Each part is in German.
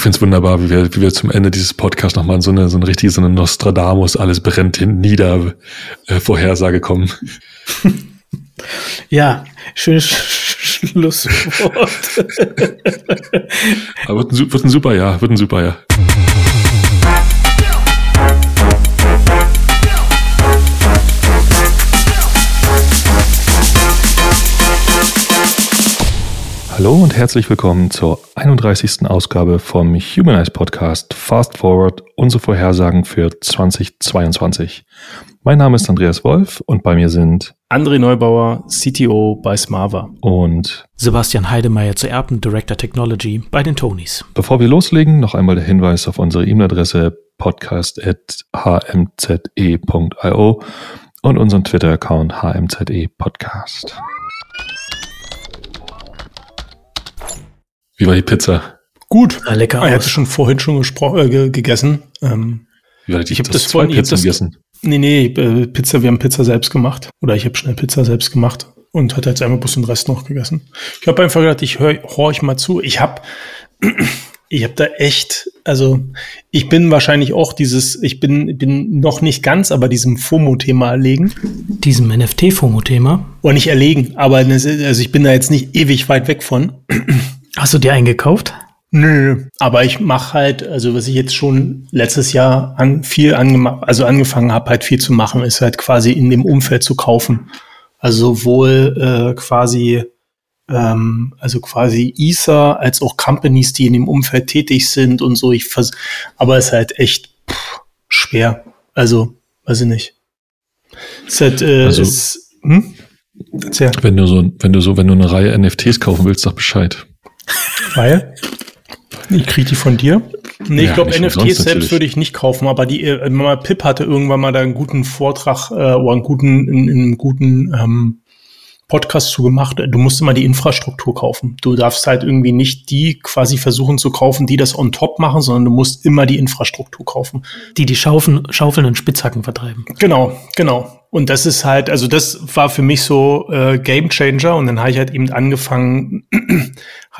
Ich finde es wunderbar, wie wir, wie wir zum Ende dieses Podcasts nochmal so eine, so eine richtige, so eine Nostradamus, alles brennt hin, nieder, äh, Vorhersage kommen. ja, schönes Schlusswort. Aber wird ein, wird ein super Jahr, wird ein super Jahr. Hallo und herzlich willkommen zur 31. Ausgabe vom Humanize Podcast Fast Forward, unsere Vorhersagen für 2022. Mein Name ist Andreas Wolf und bei mir sind André Neubauer, CTO bei Smava und Sebastian Heidemeyer zu Erben, Director Technology bei den Tonys. Bevor wir loslegen, noch einmal der Hinweis auf unsere E-Mail-Adresse podcast.hmze.io und unseren Twitter-Account hmze podcast. Wie war die Pizza? Gut. Ah, lecker. Ah, ich hatte schon vorhin schon gesprochen, äh, gegessen. Ähm, Wie war die, ich habe das vorhin Pizzen das, gegessen. Nee, nee, äh, Pizza, wir haben Pizza selbst gemacht. Oder ich habe schnell Pizza selbst gemacht und hatte jetzt einmal bloß den Rest noch gegessen. Ich habe einfach gedacht, ich höre hör euch mal zu. Ich habe ich habe da echt, also ich bin wahrscheinlich auch dieses, ich bin, bin noch nicht ganz, aber diesem FOMO-Thema erlegen. Diesem NFT-FOMO-Thema? Oder nicht erlegen, aber also ich bin da jetzt nicht ewig weit weg von. Hast du dir eingekauft? Nö, aber ich mache halt, also was ich jetzt schon letztes Jahr an viel angemacht, also angefangen habe, halt viel zu machen, ist halt quasi in dem Umfeld zu kaufen. Also sowohl äh, quasi, ähm, also quasi Ether als auch Companies, die in dem Umfeld tätig sind und so. Ich vers aber es ist halt echt pff, schwer. Also, weiß ich nicht. Es ist halt, äh, also, ist, hm? Wenn du so, wenn du so, wenn du eine Reihe NFTs kaufen willst, sag Bescheid. Weil? Ich kriege die von dir. Nee, ja, ich glaube, NFTs selbst würde ich nicht kaufen, aber die äh, Mama Pip hatte irgendwann mal da einen guten Vortrag äh, oder einen guten, einen, einen guten ähm, Podcast zu gemacht. Du musst immer die Infrastruktur kaufen. Du darfst halt irgendwie nicht die quasi versuchen zu kaufen, die das on top machen, sondern du musst immer die Infrastruktur kaufen. Die die Schaufeln, Schaufeln und Spitzhacken vertreiben. Genau, genau. Und das ist halt, also das war für mich so äh, Game Changer. Und dann habe ich halt eben angefangen,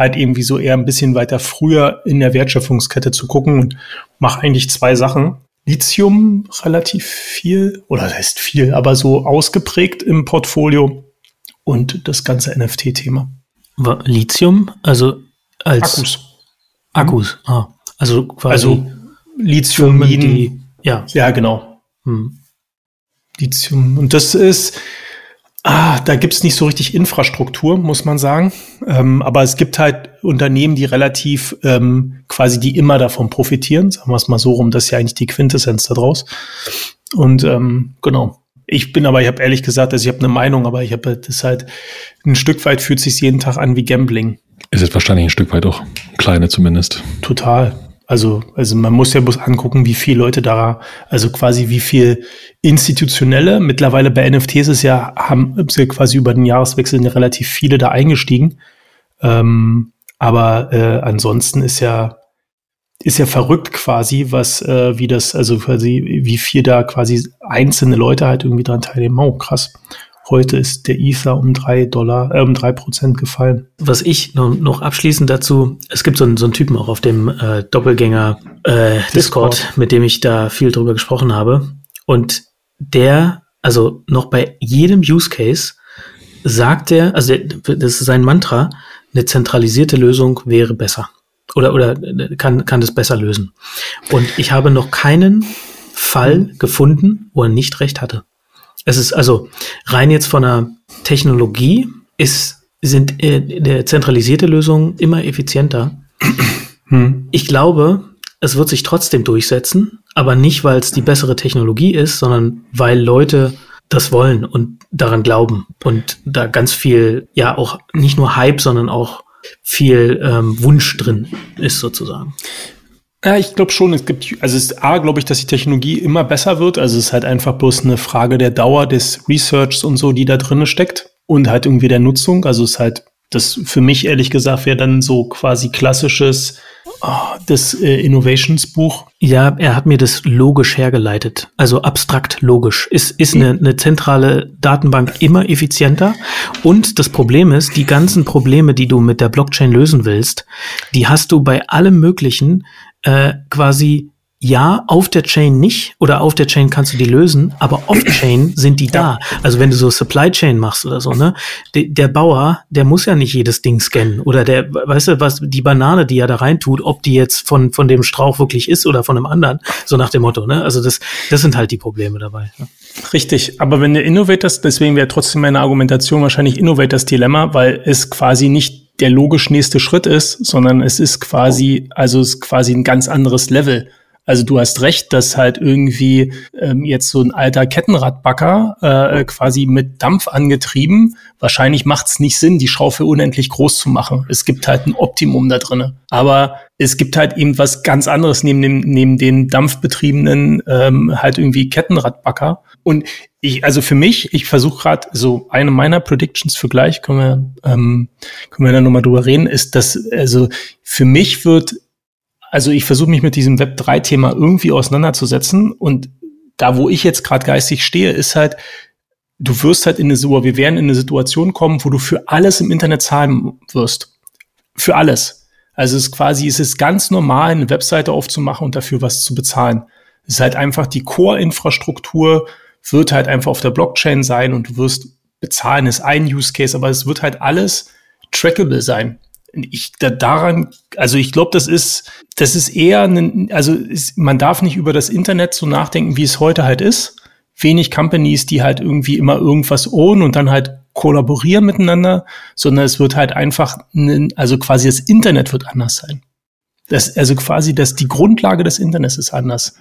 halt irgendwie so eher ein bisschen weiter früher in der Wertschöpfungskette zu gucken und mache eigentlich zwei Sachen. Lithium relativ viel, oder das heißt viel, aber so ausgeprägt im Portfolio und das ganze NFT-Thema. Lithium, also als Akkus. Akkus, ah. Also quasi also Lithium, die, ja. Ja, genau. Hm. Lithium. Und das ist, ah, da gibt's nicht so richtig Infrastruktur, muss man sagen. Ähm, aber es gibt halt Unternehmen, die relativ ähm, quasi, die immer davon profitieren, sagen wir es mal so rum, das ist ja eigentlich die Quintessenz daraus. Und ähm, genau. Ich bin aber, ich habe ehrlich gesagt, also ich habe eine Meinung, aber ich habe das halt ein Stück weit fühlt sich jeden Tag an wie Gambling. Es ist wahrscheinlich ein Stück weit auch kleine zumindest. Total. Also, also man muss ja bloß angucken, wie viele Leute da, also quasi wie viel institutionelle, mittlerweile bei NFTs ist ja, haben ja quasi über den Jahreswechsel relativ viele da eingestiegen. Ähm, aber äh, ansonsten ist ja, ist ja verrückt quasi, was, äh, wie das, also quasi, wie viel da quasi einzelne Leute halt irgendwie dran teilnehmen. Oh, krass. Heute ist der Ether um drei Dollar, äh, um drei Prozent gefallen. Was ich noch, noch abschließend dazu, es gibt so einen, so einen Typen auch auf dem äh, Doppelgänger äh, Discord, Discord, mit dem ich da viel drüber gesprochen habe. Und der, also noch bei jedem Use Case sagt er, also der, das ist sein Mantra, eine zentralisierte Lösung wäre besser. Oder, oder kann, kann das besser lösen. Und ich habe noch keinen Fall gefunden, wo er nicht recht hatte. Es ist also rein jetzt von der Technologie ist, sind äh, der zentralisierte Lösungen immer effizienter. Hm. Ich glaube, es wird sich trotzdem durchsetzen, aber nicht, weil es die bessere Technologie ist, sondern weil Leute das wollen und daran glauben und da ganz viel, ja auch nicht nur Hype, sondern auch viel ähm, Wunsch drin ist sozusagen. Ja, ich glaube schon, es gibt, also es ist A, glaube ich, dass die Technologie immer besser wird. Also es ist halt einfach bloß eine Frage der Dauer des Researchs und so, die da drin steckt und halt irgendwie der Nutzung. Also es ist halt Das für mich ehrlich gesagt wäre dann so quasi klassisches oh, das äh, Innovations-Buch. Ja, er hat mir das logisch hergeleitet. Also abstrakt logisch. Ist, ist eine, eine zentrale Datenbank immer effizienter. Und das Problem ist, die ganzen Probleme, die du mit der Blockchain lösen willst, die hast du bei allem Möglichen äh, quasi ja, auf der Chain nicht oder auf der Chain kannst du die lösen, aber off-Chain sind die da. Also wenn du so Supply Chain machst oder so, ne? De, der Bauer, der muss ja nicht jedes Ding scannen oder der, weißt du, was die Banane, die er da reintut, ob die jetzt von von dem Strauch wirklich ist oder von einem anderen, so nach dem Motto, ne? Also das das sind halt die Probleme dabei. Ne? Richtig, aber wenn der Innovators, deswegen wäre trotzdem meine Argumentation wahrscheinlich Innovators Dilemma, weil es quasi nicht der logisch nächste Schritt ist, sondern es ist quasi, also es ist quasi ein ganz anderes Level. Also du hast recht, dass halt irgendwie ähm, jetzt so ein alter Kettenradbacker äh, quasi mit Dampf angetrieben, wahrscheinlich macht es nicht Sinn, die Schaufel unendlich groß zu machen. Es gibt halt ein Optimum da drinne. Aber es gibt halt eben was ganz anderes neben dem neben den dampfbetriebenen ähm, halt irgendwie Kettenradbacker. Und ich, also für mich, ich versuche gerade so eine meiner Predictions für gleich, können wir, ähm, können wir da nochmal drüber reden, ist, dass also für mich wird also ich versuche mich mit diesem Web3-Thema irgendwie auseinanderzusetzen und da, wo ich jetzt gerade geistig stehe, ist halt, du wirst halt in eine, wir werden in eine Situation kommen, wo du für alles im Internet zahlen wirst. Für alles. Also es ist quasi, es ist ganz normal, eine Webseite aufzumachen und dafür was zu bezahlen. Es ist halt einfach die Core-Infrastruktur wird halt einfach auf der Blockchain sein und du wirst bezahlen, ist ein Use Case, aber es wird halt alles trackable sein ich da, daran, also ich glaube, das ist, das ist eher, ein, also ist, man darf nicht über das Internet so nachdenken, wie es heute halt ist. Wenig Companies, die halt irgendwie immer irgendwas own und dann halt kollaborieren miteinander, sondern es wird halt einfach, also quasi das Internet wird anders sein. Das, also quasi, dass die Grundlage des Internets ist anders.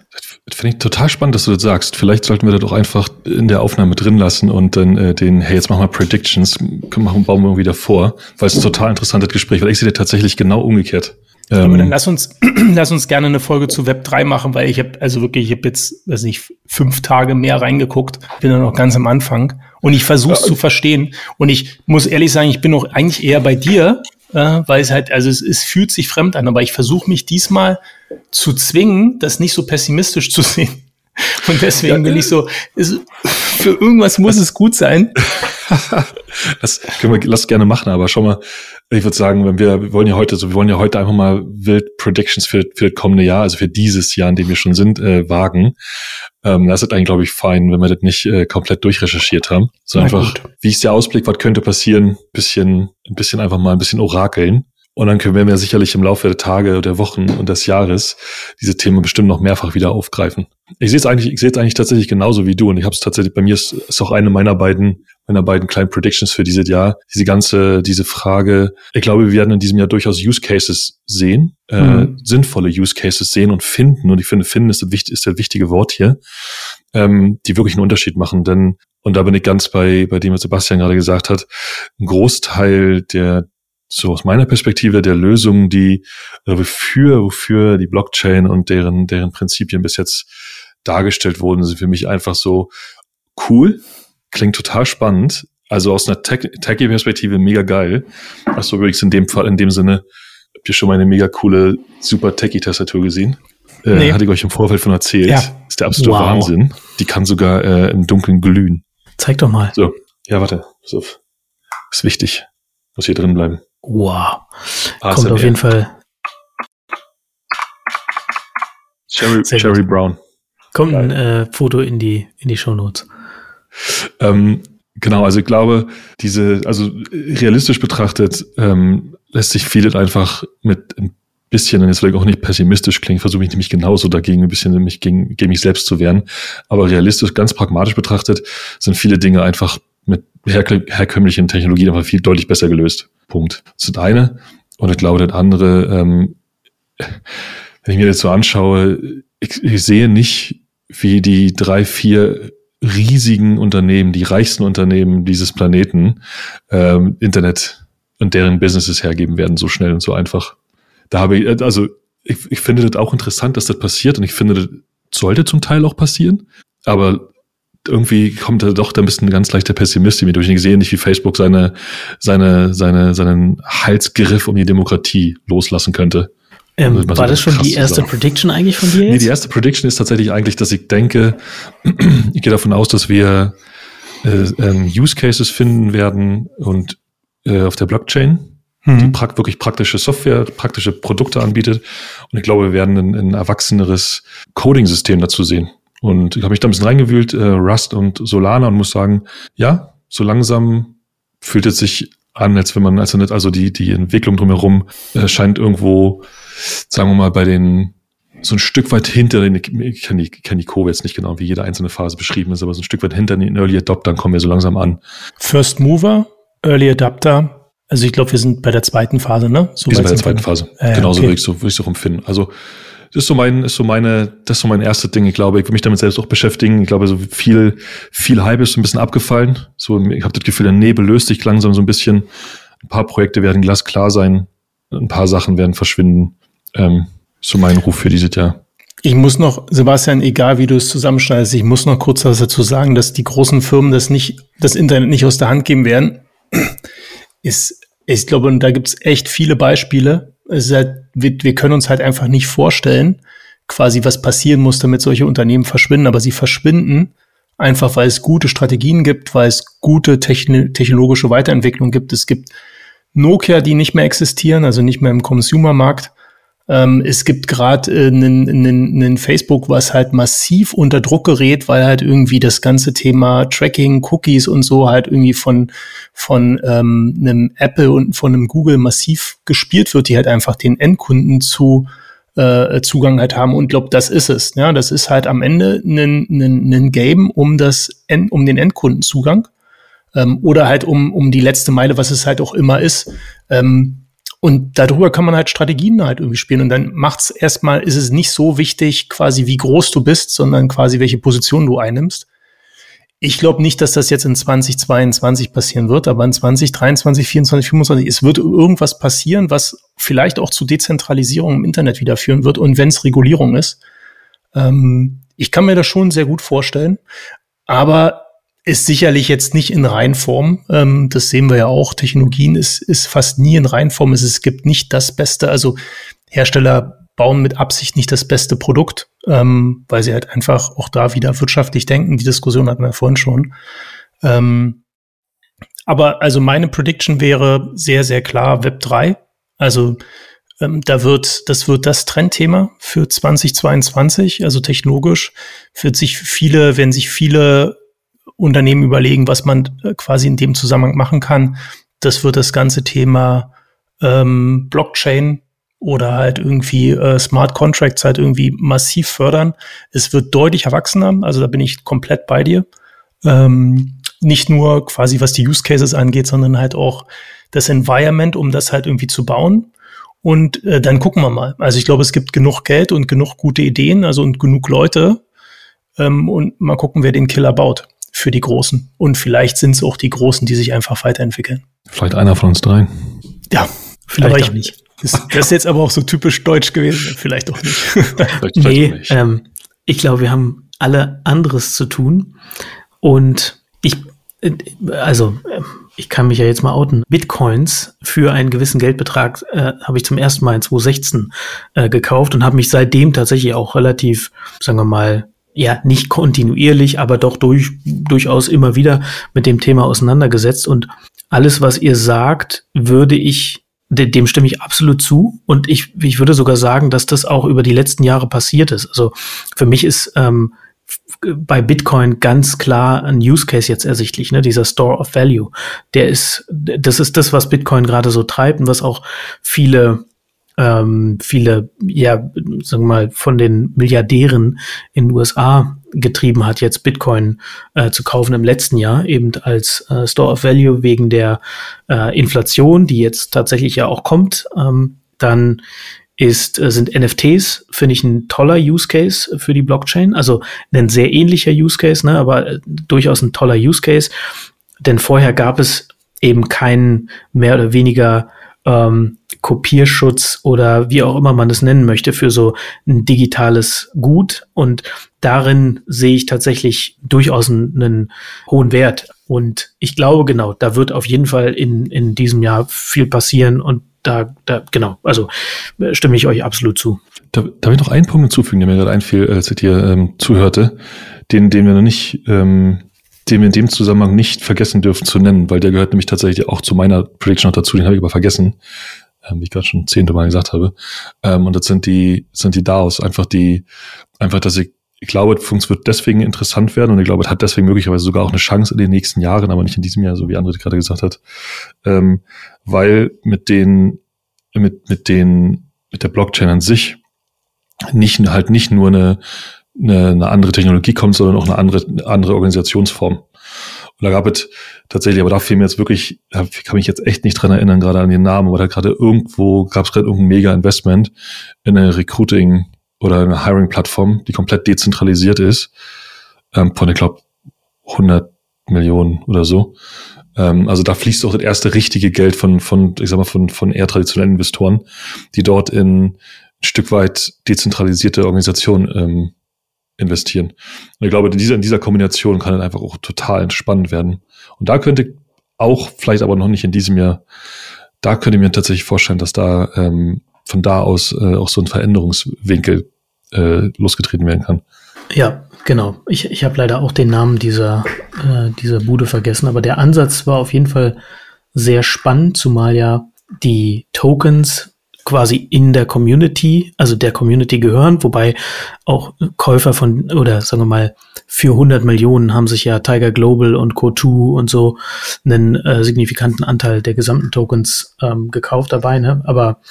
Das finde ich total spannend, dass du das sagst. Vielleicht sollten wir das doch einfach in der Aufnahme drin lassen und dann äh, den, hey, jetzt machen wir Predictions, machen, bauen wir irgendwie davor, weil es ist ein total interessantes Gespräch, weil ich sehe tatsächlich genau umgekehrt. Ähm, Aber dann lass uns, lass uns gerne eine Folge zu Web 3 machen, weil ich habe also wirklich, ich habe jetzt, weiß nicht, fünf Tage mehr reingeguckt, bin dann noch ganz am Anfang und ich versuche es ja. zu verstehen. Und ich muss ehrlich sagen, ich bin noch eigentlich eher bei dir, äh, weil es halt, also es, es fühlt sich fremd an, aber ich versuche mich diesmal zu zwingen, das nicht so pessimistisch zu sehen. Und deswegen bin ich so, ist, für irgendwas muss es gut sein. das können wir lass gerne machen, aber schau mal, ich würde sagen, wenn wir, wir wollen ja heute, so wir wollen ja heute einfach mal wild Predictions für, für das kommende Jahr, also für dieses Jahr, in dem wir schon sind, äh, wagen. Ähm, das ist eigentlich, glaube ich, fein, wenn wir das nicht äh, komplett durchrecherchiert haben. So einfach, gut. wie ist der Ausblick, was könnte passieren, bisschen, ein bisschen einfach mal ein bisschen orakeln. Und dann können wir sicherlich im Laufe der Tage, der Wochen und des Jahres diese Themen bestimmt noch mehrfach wieder aufgreifen. Ich sehe es eigentlich, ich sehe es eigentlich tatsächlich genauso wie du. Und ich habe es tatsächlich, bei mir ist, ist auch eine meiner beiden, meiner beiden kleinen Predictions für dieses Jahr. Diese ganze, diese Frage, ich glaube, wir werden in diesem Jahr durchaus Use Cases sehen, äh, mhm. sinnvolle Use Cases sehen und finden. Und ich finde, finden ist, das, ist das wichtige Wort hier, ähm, die wirklich einen Unterschied machen. Denn, und da bin ich ganz bei, bei dem, was Sebastian gerade gesagt hat, ein Großteil der so aus meiner Perspektive der Lösungen, die äh, wofür, wofür die Blockchain und deren, deren Prinzipien bis jetzt dargestellt wurden, sind für mich einfach so cool, klingt total spannend. Also aus einer Techie-Perspektive mega geil. Achso, übrigens in dem Fall, in dem Sinne, habt ihr schon mal eine mega coole, super Techie-Tastatur gesehen? Äh, nee. Hatte ich euch im Vorfeld von erzählt. Ja. Ist der absolute wow. Wahnsinn. Die kann sogar äh, im Dunkeln glühen. Zeig doch mal. So, ja, warte. So. Ist wichtig. Muss hier drin bleiben. Wow. ASMR. Kommt auf jeden Fall. Cherry, Cherry Brown. Kommt ein äh, Foto in die, in die Shownotes. Ähm, genau, also ich glaube, diese, also realistisch betrachtet, ähm, lässt sich vieles einfach mit ein bisschen, und jetzt vielleicht auch nicht pessimistisch klingen, versuche ich nämlich genauso dagegen ein bisschen mich gegen, gegen mich selbst zu wehren. Aber realistisch, ganz pragmatisch betrachtet, sind viele Dinge einfach mit herkömmlichen Technologien einfach viel deutlich besser gelöst. Punkt. Das ist das eine. Und ich glaube, das andere, ähm, wenn ich mir das so anschaue, ich, ich sehe nicht, wie die drei, vier riesigen Unternehmen, die reichsten Unternehmen dieses Planeten, ähm, Internet und deren Businesses hergeben werden, so schnell und so einfach. Da habe ich, also ich, ich finde das auch interessant, dass das passiert und ich finde, das sollte zum Teil auch passieren. Aber irgendwie kommt da doch da ein bisschen ganz leichter Pessimist mir durch. Ich sehe nicht, wie Facebook seine, seine, seine, seinen Halsgriff um die Demokratie loslassen könnte. Ähm, war so das schon die erste sagen. Prediction eigentlich von dir? Jetzt? Nee, die erste Prediction ist tatsächlich eigentlich, dass ich denke, ich gehe davon aus, dass wir äh, ähm, Use Cases finden werden und äh, auf der Blockchain, mhm. die pra wirklich praktische Software, praktische Produkte anbietet. Und ich glaube, wir werden ein, ein erwachseneres Coding-System dazu sehen. Und ich habe mich da ein bisschen reingewühlt, äh, Rust und Solana und muss sagen, ja, so langsam fühlt es sich an, als wenn man, also nicht, also die, die Entwicklung drumherum äh, scheint irgendwo, sagen wir mal, bei den so ein Stück weit hinter den, ich kenne die, kenn die Kurve jetzt nicht genau, wie jede einzelne Phase beschrieben ist, aber so ein Stück weit hinter den Early Adoptern kommen wir so langsam an. First Mover, Early Adapter, also ich glaube, wir sind bei der zweiten Phase, ne? So wir sind bei der zweiten Phase. Äh, Genauso okay. würde ich so, würde ich so empfinden. Also das ist so mein, ist so meine, das ist so mein erstes Ding. Ich glaube, ich will mich damit selbst auch beschäftigen. Ich glaube, so viel, viel Hype ist so ein bisschen abgefallen. So, ich habe das Gefühl, der Nebel löst sich langsam so ein bisschen. Ein paar Projekte werden glasklar sein. Ein paar Sachen werden verschwinden. Ähm, so mein Ruf für dieses Jahr. Ich muss noch, Sebastian, egal wie du es zusammenschneidest, ich muss noch kurz was dazu sagen, dass die großen Firmen das nicht, das Internet nicht aus der Hand geben werden. Ist, ich glaube, und da gibt es echt viele Beispiele. Halt, wir, wir können uns halt einfach nicht vorstellen, quasi was passieren muss, damit solche Unternehmen verschwinden. Aber sie verschwinden einfach, weil es gute Strategien gibt, weil es gute technologische Weiterentwicklung gibt. Es gibt Nokia, die nicht mehr existieren, also nicht mehr im Consumer-Markt. Ähm, es gibt gerade äh, einen Facebook, was halt massiv unter Druck gerät, weil halt irgendwie das ganze Thema Tracking, Cookies und so halt irgendwie von, von ähm, einem Apple und von einem Google massiv gespielt wird, die halt einfach den Endkunden zu äh, Zugang halt haben und glaube, das ist es. Ja, das ist halt am Ende ein Game um das um den Endkundenzugang ähm, oder halt um um die letzte Meile, was es halt auch immer ist. Ähm, und darüber kann man halt Strategien halt irgendwie spielen. Und dann macht's erstmal, ist es nicht so wichtig, quasi wie groß du bist, sondern quasi welche Position du einnimmst. Ich glaube nicht, dass das jetzt in 2022 passieren wird, aber in 2023, 2024, 2025, es wird irgendwas passieren, was vielleicht auch zu Dezentralisierung im Internet wieder führen wird. Und wenn es Regulierung ist, ähm, ich kann mir das schon sehr gut vorstellen. Aber ist sicherlich jetzt nicht in Reinform. Ähm, das sehen wir ja auch. Technologien ist, ist fast nie in Reinform. Es, es gibt nicht das Beste. Also Hersteller bauen mit Absicht nicht das beste Produkt, ähm, weil sie halt einfach auch da wieder wirtschaftlich denken. Die Diskussion hatten wir vorhin schon. Ähm, aber also meine Prediction wäre sehr, sehr klar Web 3. Also ähm, da wird, das wird das Trendthema für 2022. Also technologisch wird sich viele, wenn sich viele Unternehmen überlegen, was man äh, quasi in dem Zusammenhang machen kann. Das wird das ganze Thema ähm, Blockchain oder halt irgendwie äh, Smart Contracts halt irgendwie massiv fördern. Es wird deutlich erwachsener, also da bin ich komplett bei dir. Ähm, nicht nur quasi was die Use Cases angeht, sondern halt auch das Environment, um das halt irgendwie zu bauen. Und äh, dann gucken wir mal. Also ich glaube, es gibt genug Geld und genug gute Ideen, also und genug Leute. Ähm, und mal gucken, wer den Killer baut für die Großen. Und vielleicht sind es auch die Großen, die sich einfach weiterentwickeln. Vielleicht einer von uns dreien. Ja, vielleicht aber ich, nicht. Das, das, ist jetzt aber auch so typisch deutsch gewesen. Vielleicht auch nicht. vielleicht, nee, nicht. Ähm, ich glaube, wir haben alle anderes zu tun. Und ich, äh, also, ich kann mich ja jetzt mal outen. Bitcoins für einen gewissen Geldbetrag äh, habe ich zum ersten Mal in 2016 äh, gekauft und habe mich seitdem tatsächlich auch relativ, sagen wir mal, ja, nicht kontinuierlich, aber doch durch, durchaus immer wieder mit dem Thema auseinandergesetzt. Und alles, was ihr sagt, würde ich, dem stimme ich absolut zu. Und ich, ich würde sogar sagen, dass das auch über die letzten Jahre passiert ist. Also für mich ist ähm, bei Bitcoin ganz klar ein Use Case jetzt ersichtlich, ne? Dieser Store of Value. Der ist, das ist das, was Bitcoin gerade so treibt und was auch viele ähm, viele, ja, sagen wir mal, von den Milliardären in den USA getrieben hat, jetzt Bitcoin äh, zu kaufen im letzten Jahr, eben als äh, Store of Value wegen der äh, Inflation, die jetzt tatsächlich ja auch kommt. Ähm, dann ist, äh, sind NFTs, finde ich, ein toller Use Case für die Blockchain. Also ein sehr ähnlicher Use Case, ne, aber äh, durchaus ein toller Use Case. Denn vorher gab es eben keinen mehr oder weniger ähm, Kopierschutz oder wie auch immer man es nennen möchte für so ein digitales Gut. Und darin sehe ich tatsächlich durchaus einen, einen hohen Wert. Und ich glaube, genau, da wird auf jeden Fall in, in diesem Jahr viel passieren und da, da, genau, also äh, stimme ich euch absolut zu. Da, darf ich noch einen Punkt hinzufügen, der mir gerade einfiel, als ich dir ähm, zuhörte, den, den wir noch nicht, ähm, den wir in dem Zusammenhang nicht vergessen dürfen zu nennen, weil der gehört nämlich tatsächlich auch zu meiner Prediction noch dazu, den habe ich aber vergessen, ähm, wie ich gerade schon zehnte Mal gesagt habe. Ähm, und das sind die, sind die DAOs, einfach die, einfach, dass ich ich glaube, Funks wird deswegen interessant werden und ich glaube, es hat deswegen möglicherweise sogar auch eine Chance in den nächsten Jahren, aber nicht in diesem Jahr, so wie André gerade gesagt hat, ähm, weil mit den, mit, mit den, mit der Blockchain an sich nicht, halt nicht nur eine, eine, eine andere Technologie kommt, sondern auch eine andere, andere Organisationsform. Und da gab es tatsächlich, aber da fiel mir jetzt wirklich, da kann mich jetzt echt nicht dran erinnern, gerade an den Namen, aber da gerade irgendwo gab es gerade irgendein Mega-Investment in eine Recruiting- oder eine Hiring-Plattform, die komplett dezentralisiert ist, ähm, von, ich glaube, 100 Millionen oder so. Ähm, also da fließt auch das erste richtige Geld von, von ich sag mal, von, von eher traditionellen Investoren, die dort in ein Stück weit dezentralisierte Organisationen ähm, investieren. Und ich glaube, in dieser, in dieser Kombination kann es einfach auch total entspannend werden. Und da könnte auch, vielleicht aber noch nicht in diesem Jahr, da könnte ich mir tatsächlich vorstellen, dass da ähm, von da aus äh, auch so ein Veränderungswinkel äh, losgetreten werden kann. Ja, genau. Ich, ich habe leider auch den Namen dieser, äh, dieser Bude vergessen, aber der Ansatz war auf jeden Fall sehr spannend, zumal ja die Tokens quasi in der Community, also der Community gehören, wobei auch Käufer von, oder sagen wir mal, für 100 Millionen haben sich ja Tiger Global und Co2 und so einen äh, signifikanten Anteil der gesamten Tokens ähm, gekauft dabei, ne? aber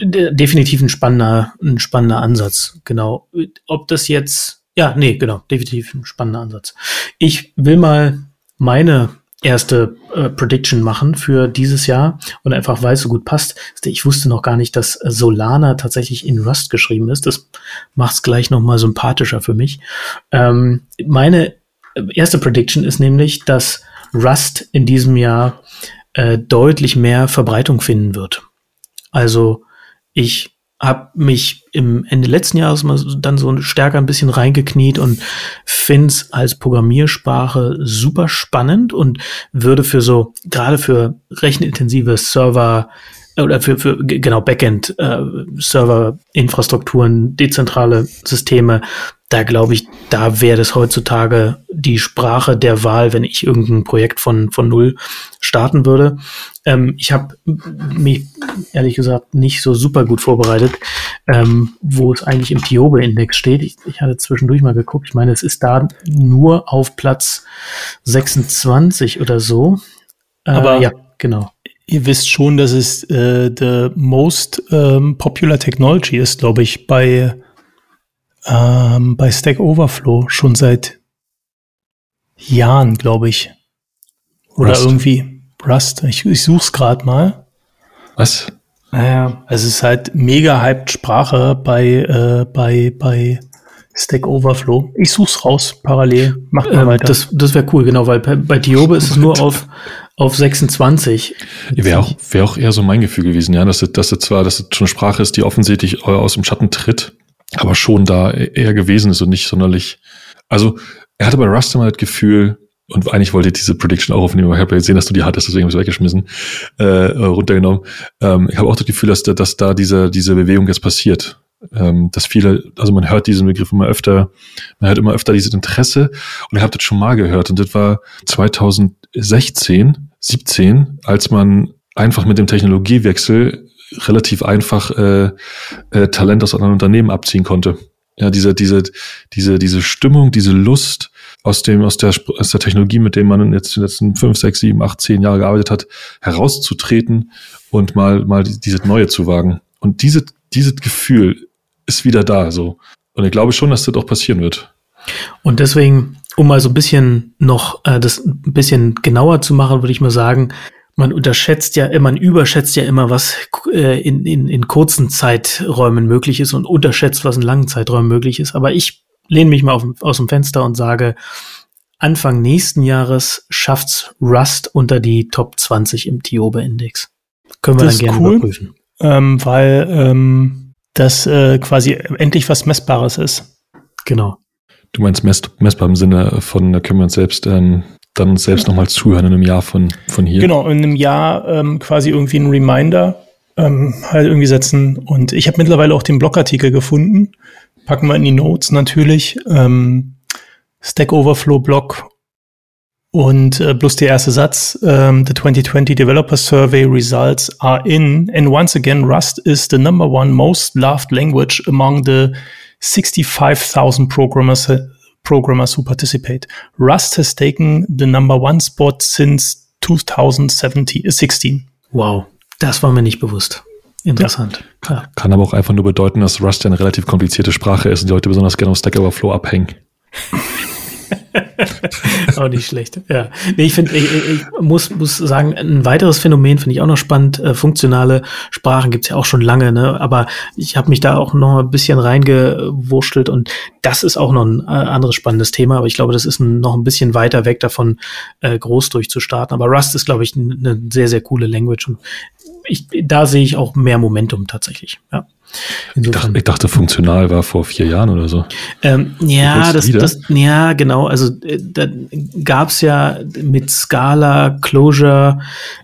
definitiv ein spannender, ein spannender Ansatz, genau. Ob das jetzt, ja, nee, genau, definitiv ein spannender Ansatz. Ich will mal meine erste äh, Prediction machen für dieses Jahr und einfach weil es so gut passt. Ich wusste noch gar nicht, dass Solana tatsächlich in Rust geschrieben ist. Das macht es gleich noch mal sympathischer für mich. Ähm, meine erste Prediction ist nämlich, dass Rust in diesem Jahr äh, deutlich mehr Verbreitung finden wird. Also ich habe mich im Ende letzten Jahres mal dann so stärker ein bisschen reingekniet und find's als Programmiersprache super spannend und würde für so, gerade für rechenintensive Server oder für, für genau Backend äh, Server Infrastrukturen, dezentrale Systeme da glaube ich, da wäre das heutzutage die Sprache der Wahl, wenn ich irgendein Projekt von, von null starten würde. Ähm, ich habe mich ehrlich gesagt nicht so super gut vorbereitet, ähm, wo es eigentlich im Tiobe-Index steht. Ich, ich hatte zwischendurch mal geguckt. Ich meine, es ist da nur auf Platz 26 oder so. Äh, Aber ja, genau. Ihr wisst schon, dass es äh, the most ähm, popular technology ist, glaube ich, bei ähm, bei Stack Overflow schon seit Jahren, glaube ich. Oder Rust. irgendwie Rust. Ich, ich suche es gerade mal. Was? Naja, also es ist halt mega hyped Sprache bei, äh, bei, bei Stack Overflow. Ich such's raus parallel. Mach mal ähm, weiter. Das, das wäre cool, genau, weil bei, bei Diobe ist es nur auf, auf 26. Wäre auch, wär auch eher so mein Gefühl gewesen, ja, dass das, dass das zwar, dass das schon Sprache ist, die offensichtlich aus dem Schatten tritt, aber schon da eher gewesen ist und nicht sonderlich. Also er hatte bei Rust immer das Gefühl, und eigentlich wollte ich diese Prediction auch aufnehmen, aber ich habe ja gesehen, dass du die hattest, deswegen habe ich es weggeschmissen, äh, runtergenommen. Ähm, ich habe auch das Gefühl, dass, da, dass da diese, diese Bewegung jetzt passiert. Ähm, dass viele, also man hört diesen Begriff immer öfter, man hört immer öfter dieses Interesse und ich habe das schon mal gehört und das war 2016, 17, als man einfach mit dem Technologiewechsel relativ einfach äh, äh, Talent aus anderen Unternehmen abziehen konnte. Ja, diese, diese, diese, diese Stimmung, diese Lust aus dem, aus der, aus der Technologie, mit dem man jetzt die letzten fünf, sechs, sieben, acht, zehn Jahre gearbeitet hat, herauszutreten und mal, mal dieses Neue zu wagen. Und diese, dieses Gefühl ist wieder da, so. Und ich glaube schon, dass das auch passieren wird. Und deswegen, um mal so ein bisschen noch äh, das ein bisschen genauer zu machen, würde ich mal sagen, man unterschätzt ja, man überschätzt ja immer, was äh, in, in, in kurzen Zeiträumen möglich ist und unterschätzt, was in langen Zeiträumen möglich ist. Aber ich lehne mich mal auf, aus dem Fenster und sage, Anfang nächsten Jahres schafft's Rust unter die Top 20 im Tiobe-Index. Können wir das dann gerne cool, überprüfen. Ähm, weil ähm, das äh, quasi endlich was Messbares ist. Genau. Du meinst mess messbar im Sinne von, da können wir uns selbst ähm, dann selbst nochmal zuhören in einem Jahr von, von hier. Genau, in einem Jahr ähm, quasi irgendwie einen Reminder ähm, halt irgendwie setzen. Und ich habe mittlerweile auch den Blogartikel gefunden. Packen wir in die Notes natürlich. Ähm, Stack Overflow Blog und äh, bloß der erste Satz, ähm, the 2020 Developer Survey results are in, and once again Rust is the number one most loved language among the 65,000 programmers, programmers who participate. Rust has taken the number one spot since 2016. Wow, das war mir nicht bewusst. Interessant. Ja. Kann aber auch einfach nur bedeuten, dass Rust eine relativ komplizierte Sprache ist und die Leute besonders gerne auf Stack Overflow abhängen. auch nicht schlecht. Ja. Nee, ich finde, ich, ich, muss, muss sagen, ein weiteres Phänomen finde ich auch noch spannend. Äh, funktionale Sprachen gibt's ja auch schon lange, ne? Aber ich habe mich da auch noch ein bisschen reingewurschtelt und das ist auch noch ein äh, anderes spannendes Thema, aber ich glaube, das ist noch ein bisschen weiter weg davon, äh, groß durchzustarten. Aber Rust ist, glaube ich, eine sehr, sehr coole Language und ich, da sehe ich auch mehr Momentum tatsächlich. Ja. Ich dachte, ich dachte, funktional war vor vier Jahren oder so. Ähm, ja, das, das, ja, genau. Also äh, da gab's ja mit Scala, Closure,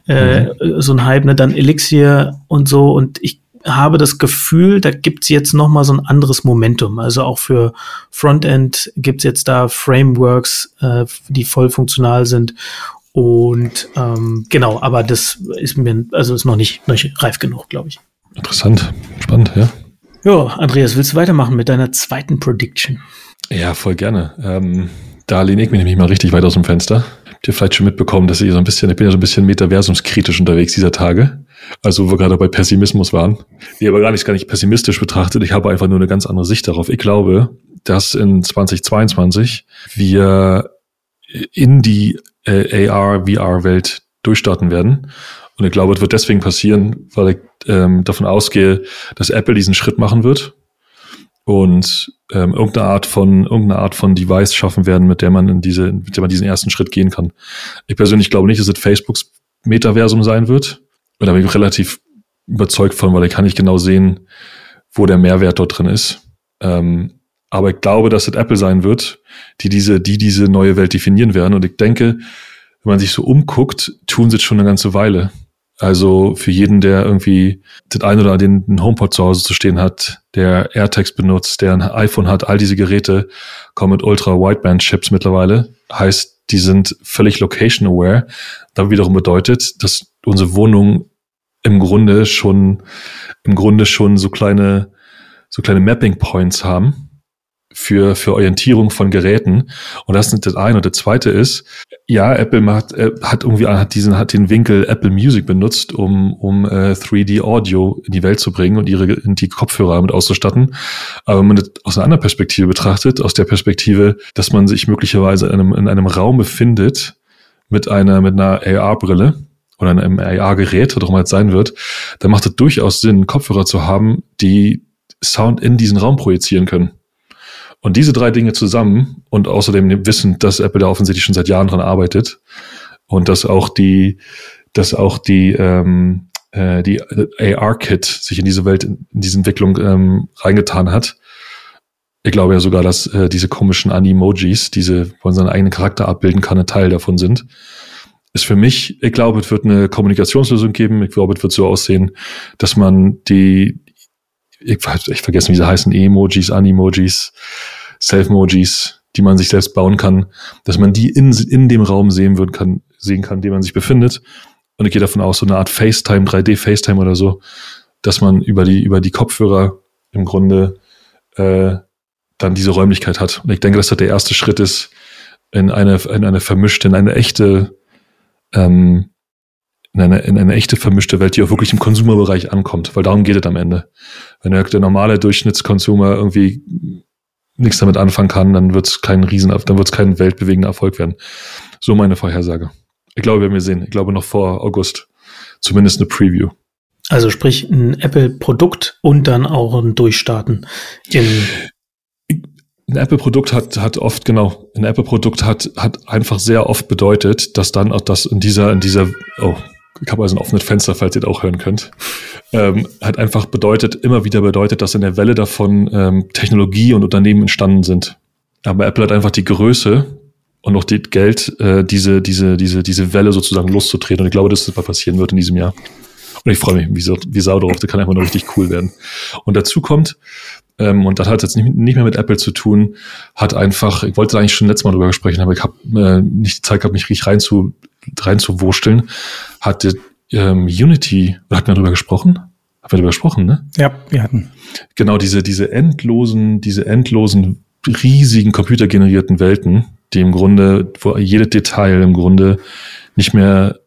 äh, mhm. so ein Hype, ne, dann Elixir und so. Und ich habe das Gefühl, da gibt's jetzt noch mal so ein anderes Momentum. Also auch für Frontend gibt's jetzt da Frameworks, äh, die voll funktional sind. Und ähm, genau, aber das ist mir, also ist noch nicht, noch nicht reif genug, glaube ich. Interessant, spannend, ja. Ja, Andreas, willst du weitermachen mit deiner zweiten Prediction? Ja, voll gerne. Ähm, da lehne ich mich nämlich mal richtig weit aus dem Fenster. Habt ihr vielleicht schon mitbekommen, dass ich so ein bisschen, ich bin ja so ein bisschen metaversumskritisch unterwegs dieser Tage. Also, wo wir gerade bei Pessimismus waren. Die aber gar nicht, gar nicht pessimistisch betrachtet. Ich habe einfach nur eine ganz andere Sicht darauf. Ich glaube, dass in 2022 wir in die äh, AR, VR-Welt durchstarten werden. Und ich glaube, es wird deswegen passieren, weil ich ähm, davon ausgehe, dass Apple diesen Schritt machen wird und ähm, irgendeine Art von irgendeine Art von Device schaffen werden, mit der man in diese, mit der man diesen ersten Schritt gehen kann. Ich persönlich glaube nicht, dass es Facebooks Metaversum sein wird. Und da bin ich relativ überzeugt von, weil ich kann nicht genau sehen, wo der Mehrwert dort drin ist. Ähm, aber ich glaube, dass es Apple sein wird, die diese, die diese neue Welt definieren werden. Und ich denke, wenn man sich so umguckt, tun sie es schon eine ganze Weile. Also für jeden, der irgendwie den ein oder den HomePod zu Hause zu stehen hat, der AirTags benutzt, der ein iPhone hat, all diese Geräte kommen mit Ultra-Wideband-Chips mittlerweile. Heißt, die sind völlig location-aware. Da wiederum bedeutet, dass unsere Wohnungen im Grunde schon, im Grunde schon so kleine, so kleine Mapping Points haben für, für Orientierung von Geräten. Und das ist das eine. Und das zweite ist, ja, Apple macht, äh, hat irgendwie hat diesen, hat den Winkel Apple Music benutzt, um, um äh, 3D Audio in die Welt zu bringen und ihre, die Kopfhörer damit auszustatten. Aber wenn man das aus einer anderen Perspektive betrachtet, aus der Perspektive, dass man sich möglicherweise in einem, in einem Raum befindet mit einer, mit einer AR-Brille, oder einem AR-Gerät, was auch immer es sein wird, dann macht es durchaus Sinn, Kopfhörer zu haben, die Sound in diesen Raum projizieren können. Und diese drei Dinge zusammen und außerdem dem Wissen, dass Apple da offensichtlich schon seit Jahren dran arbeitet und dass auch die, dass auch die, ähm, äh, die AR-Kit sich in diese Welt, in diese Entwicklung ähm, reingetan hat. Ich glaube ja sogar, dass äh, diese komischen Animojis, diese, man seinen eigenen Charakter abbilden kann, ein Teil davon sind. Ist für mich, ich glaube, es wird eine Kommunikationslösung geben. Ich glaube, es wird so aussehen, dass man die, ich, ich vergesse, wie sie heißen, Emojis, Animojis, Self-Mojis, die man sich selbst bauen kann, dass man die in, in dem Raum sehen wird, kann, sehen kann, in dem man sich befindet. Und ich gehe davon aus, so eine Art FaceTime, 3D-FaceTime oder so, dass man über die, über die Kopfhörer im Grunde äh, dann diese Räumlichkeit hat. Und ich denke, dass das der erste Schritt ist in eine, in eine vermischte, in eine echte ähm, in eine, in eine echte vermischte Welt, die auch wirklich im Konsumerbereich ankommt, weil darum geht es am Ende. Wenn der, der normale Durchschnittskonsumer irgendwie nichts damit anfangen kann, dann wird es kein Riesen, dann wird es kein weltbewegender Erfolg werden. So meine Vorhersage. Ich glaube, wir werden sehen. Ich glaube noch vor August. Zumindest eine Preview. Also sprich ein Apple-Produkt und dann auch ein Durchstarten in ein Apple-Produkt hat, hat oft, genau, ein Apple-Produkt hat, hat einfach sehr oft bedeutet, dass dann auch das in dieser, in dieser, oh, ich habe also ein offenes Fenster, falls ihr das auch hören könnt, ähm, hat einfach bedeutet, immer wieder bedeutet, dass in der Welle davon ähm, Technologie und Unternehmen entstanden sind. Aber Apple hat einfach die Größe und auch das Geld, äh, diese, diese, diese, diese Welle sozusagen loszutreten. Und ich glaube, dass das mal passieren wird in diesem Jahr. Und ich freue mich wie, so, wie Sau drauf. Das kann einfach nur richtig cool werden. Und dazu kommt, ähm, und das hat jetzt nicht, nicht mehr mit Apple zu tun, hat einfach, ich wollte eigentlich schon letztes Mal drüber sprechen, aber ich habe äh, nicht die Zeit gehabt, mich richtig rein zu, rein zu wursteln, hatte ähm, Unity, hatten wir darüber gesprochen? Haben wir darüber gesprochen, ne? Ja, wir hatten. Genau, diese, diese endlosen, diese endlosen, riesigen computergenerierten Welten, die im Grunde, wo jedes Detail im Grunde nicht mehr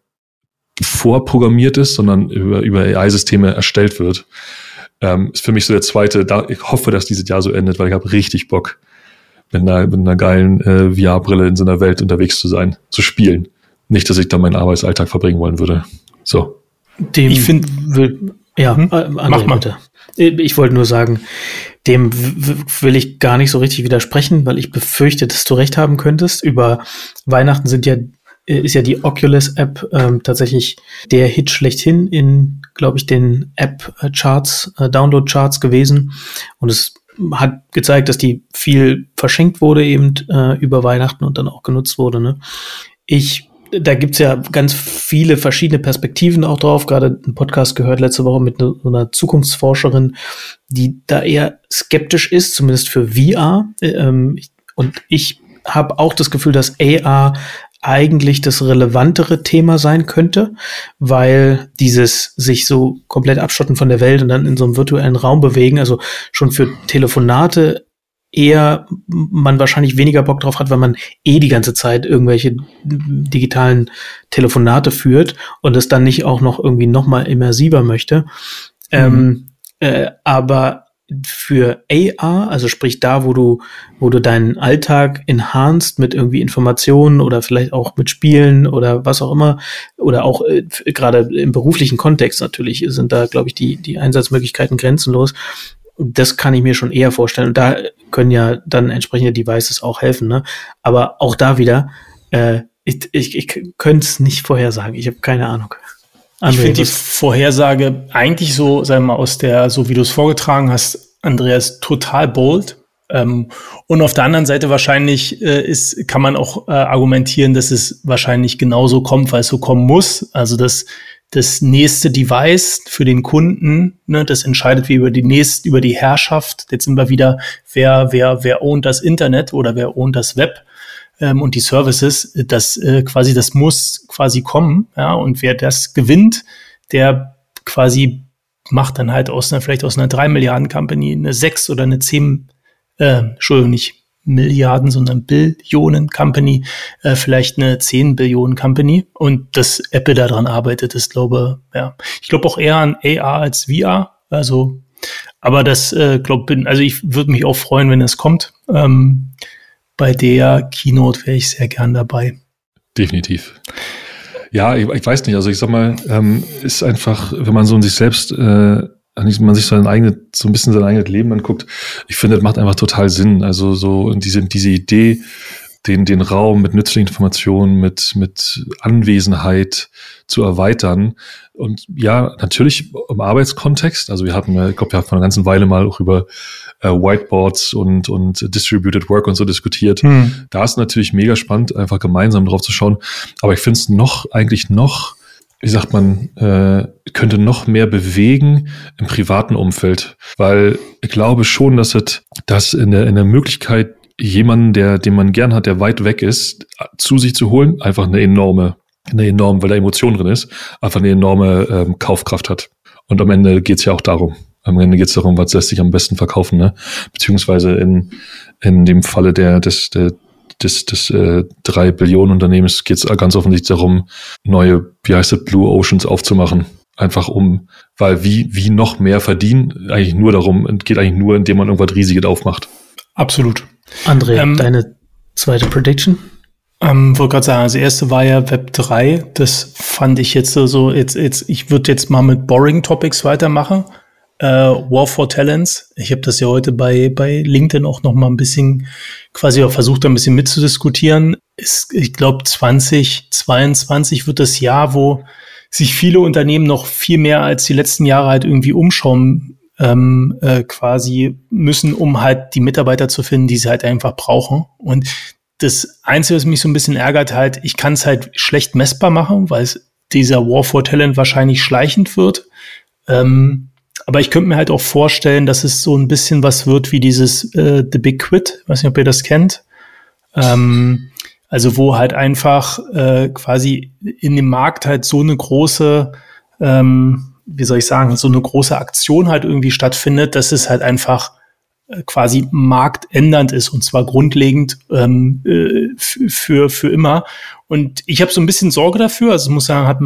vorprogrammiert ist, sondern über, über AI-Systeme erstellt wird, ähm, ist für mich so der zweite, da, ich hoffe, dass dieses Jahr so endet, weil ich habe richtig Bock, mit einer, mit einer geilen äh, VR-Brille in so einer Welt unterwegs zu sein, zu spielen. Nicht, dass ich da meinen Arbeitsalltag verbringen wollen würde. So. Dem ich finde, ja, hm? André, mach mal. bitte. Ich wollte nur sagen, dem will ich gar nicht so richtig widersprechen, weil ich befürchte, dass du recht haben könntest. Über Weihnachten sind ja äh, ist ja die Oculus-App ähm, tatsächlich der Hit schlechthin in, glaube ich, den App-Charts, äh, Download-Charts gewesen. Und es hat gezeigt, dass die viel verschenkt wurde eben äh, über Weihnachten und dann auch genutzt wurde. Ne? Ich da gibt's ja ganz viele verschiedene Perspektiven auch drauf. Gerade einen Podcast gehört letzte Woche mit ne, einer Zukunftsforscherin, die da eher skeptisch ist, zumindest für VR. Ähm, und ich habe auch das Gefühl, dass AR eigentlich das relevantere Thema sein könnte, weil dieses sich so komplett abschotten von der Welt und dann in so einem virtuellen Raum bewegen, also schon für Telefonate eher man wahrscheinlich weniger Bock drauf hat, weil man eh die ganze Zeit irgendwelche digitalen Telefonate führt und es dann nicht auch noch irgendwie noch mal immersiver möchte. Mhm. Ähm, äh, aber für AR, also sprich da, wo du, wo du deinen Alltag enhanced mit irgendwie Informationen oder vielleicht auch mit Spielen oder was auch immer, oder auch äh, gerade im beruflichen Kontext natürlich sind da, glaube ich, die, die Einsatzmöglichkeiten grenzenlos. Das kann ich mir schon eher vorstellen. Und da können ja dann entsprechende Devices auch helfen. Ne? Aber auch da wieder, äh, ich, ich, ich könnte es nicht vorhersagen. Ich habe keine Ahnung. André, ich finde die Vorhersage eigentlich so, sagen wir mal, aus der, so wie du es vorgetragen hast, Andreas, total bold. Ähm, und auf der anderen Seite wahrscheinlich äh, ist, kann man auch äh, argumentieren, dass es wahrscheinlich genauso kommt, weil es so kommen muss. Also dass das nächste Device für den Kunden, ne, das entscheidet wie über die nächste, über die Herrschaft. Jetzt sind wir wieder, wer, wer, wer ownt das Internet oder wer ownt das Web ähm, und die Services, das äh, quasi, das muss quasi kommen, ja, und wer das gewinnt, der quasi macht dann halt aus einer, vielleicht aus einer drei Milliarden Company eine sechs oder eine zehn, äh, Entschuldigung, nicht Milliarden, sondern Billionen Company, äh, vielleicht eine 10 Billionen Company. Und dass Apple daran arbeitet, ist, glaube, ja, ich glaube auch eher an AR als VR. Also, aber das, äh, glaube bin, also ich würde mich auch freuen, wenn es kommt. Ähm, bei der Keynote wäre ich sehr gern dabei. Definitiv. Ja, ich, ich weiß nicht. Also ich sag mal, ähm, ist einfach, wenn man so in sich selbst, äh, man sich so ein eigenes, so ein bisschen sein eigenes Leben anguckt, ich finde, das macht einfach total Sinn. Also so diese, diese Idee, den, den Raum mit nützlichen Informationen, mit, mit Anwesenheit zu erweitern. Und ja, natürlich im Arbeitskontext. Also wir hatten, ich glaube, wir haben vor einer ganzen Weile mal auch über äh, Whiteboards und, und Distributed Work und so diskutiert. Hm. Da ist natürlich mega spannend, einfach gemeinsam drauf zu schauen. Aber ich finde es noch, eigentlich noch, wie sagt man, äh, könnte noch mehr bewegen im privaten Umfeld. Weil ich glaube schon, dass es, dass in der, in der Möglichkeit, jemanden, der, den man gern hat, der weit weg ist, zu sich zu holen, einfach eine enorme, eine enorme, weil da Emotion drin ist, einfach eine enorme ähm, Kaufkraft hat. Und am Ende geht's ja auch darum. Am Ende geht es darum, was lässt sich am besten verkaufen, ne? Beziehungsweise in, in dem Falle der, des, der, des, des äh, drei Billionen Unternehmens geht es ganz offensichtlich darum, neue, wie heißt es, Blue Oceans aufzumachen. Einfach um, weil wie, wie noch mehr verdienen, eigentlich nur darum, geht eigentlich nur, indem man irgendwas Riesiges aufmacht. Absolut. André, ähm, deine zweite Prediction? Ähm, wollte gerade sagen, das erste war ja Web 3. Das fand ich jetzt so, jetzt, jetzt, ich würde jetzt mal mit Boring Topics weitermachen äh, War for Talents. Ich habe das ja heute bei, bei LinkedIn auch noch mal ein bisschen quasi auch versucht, ein bisschen mitzudiskutieren. Ist, ich glaube, 2022 wird das Jahr, wo sich viele Unternehmen noch viel mehr als die letzten Jahre halt irgendwie umschauen ähm, äh, quasi müssen, um halt die Mitarbeiter zu finden, die sie halt einfach brauchen. Und das Einzige, was mich so ein bisschen ärgert, halt, ich kann es halt schlecht messbar machen, weil es dieser War for Talent wahrscheinlich schleichend wird. Ähm, aber ich könnte mir halt auch vorstellen, dass es so ein bisschen was wird wie dieses äh, The Big Quit. Ich weiß nicht, ob ihr das kennt. Ähm, also wo halt einfach äh, quasi in dem Markt halt so eine große, ähm, wie soll ich sagen, so eine große Aktion halt irgendwie stattfindet, dass es halt einfach äh, quasi marktändernd ist und zwar grundlegend ähm, äh, für, für immer. Und ich habe so ein bisschen Sorge dafür, also muss sagen, hat,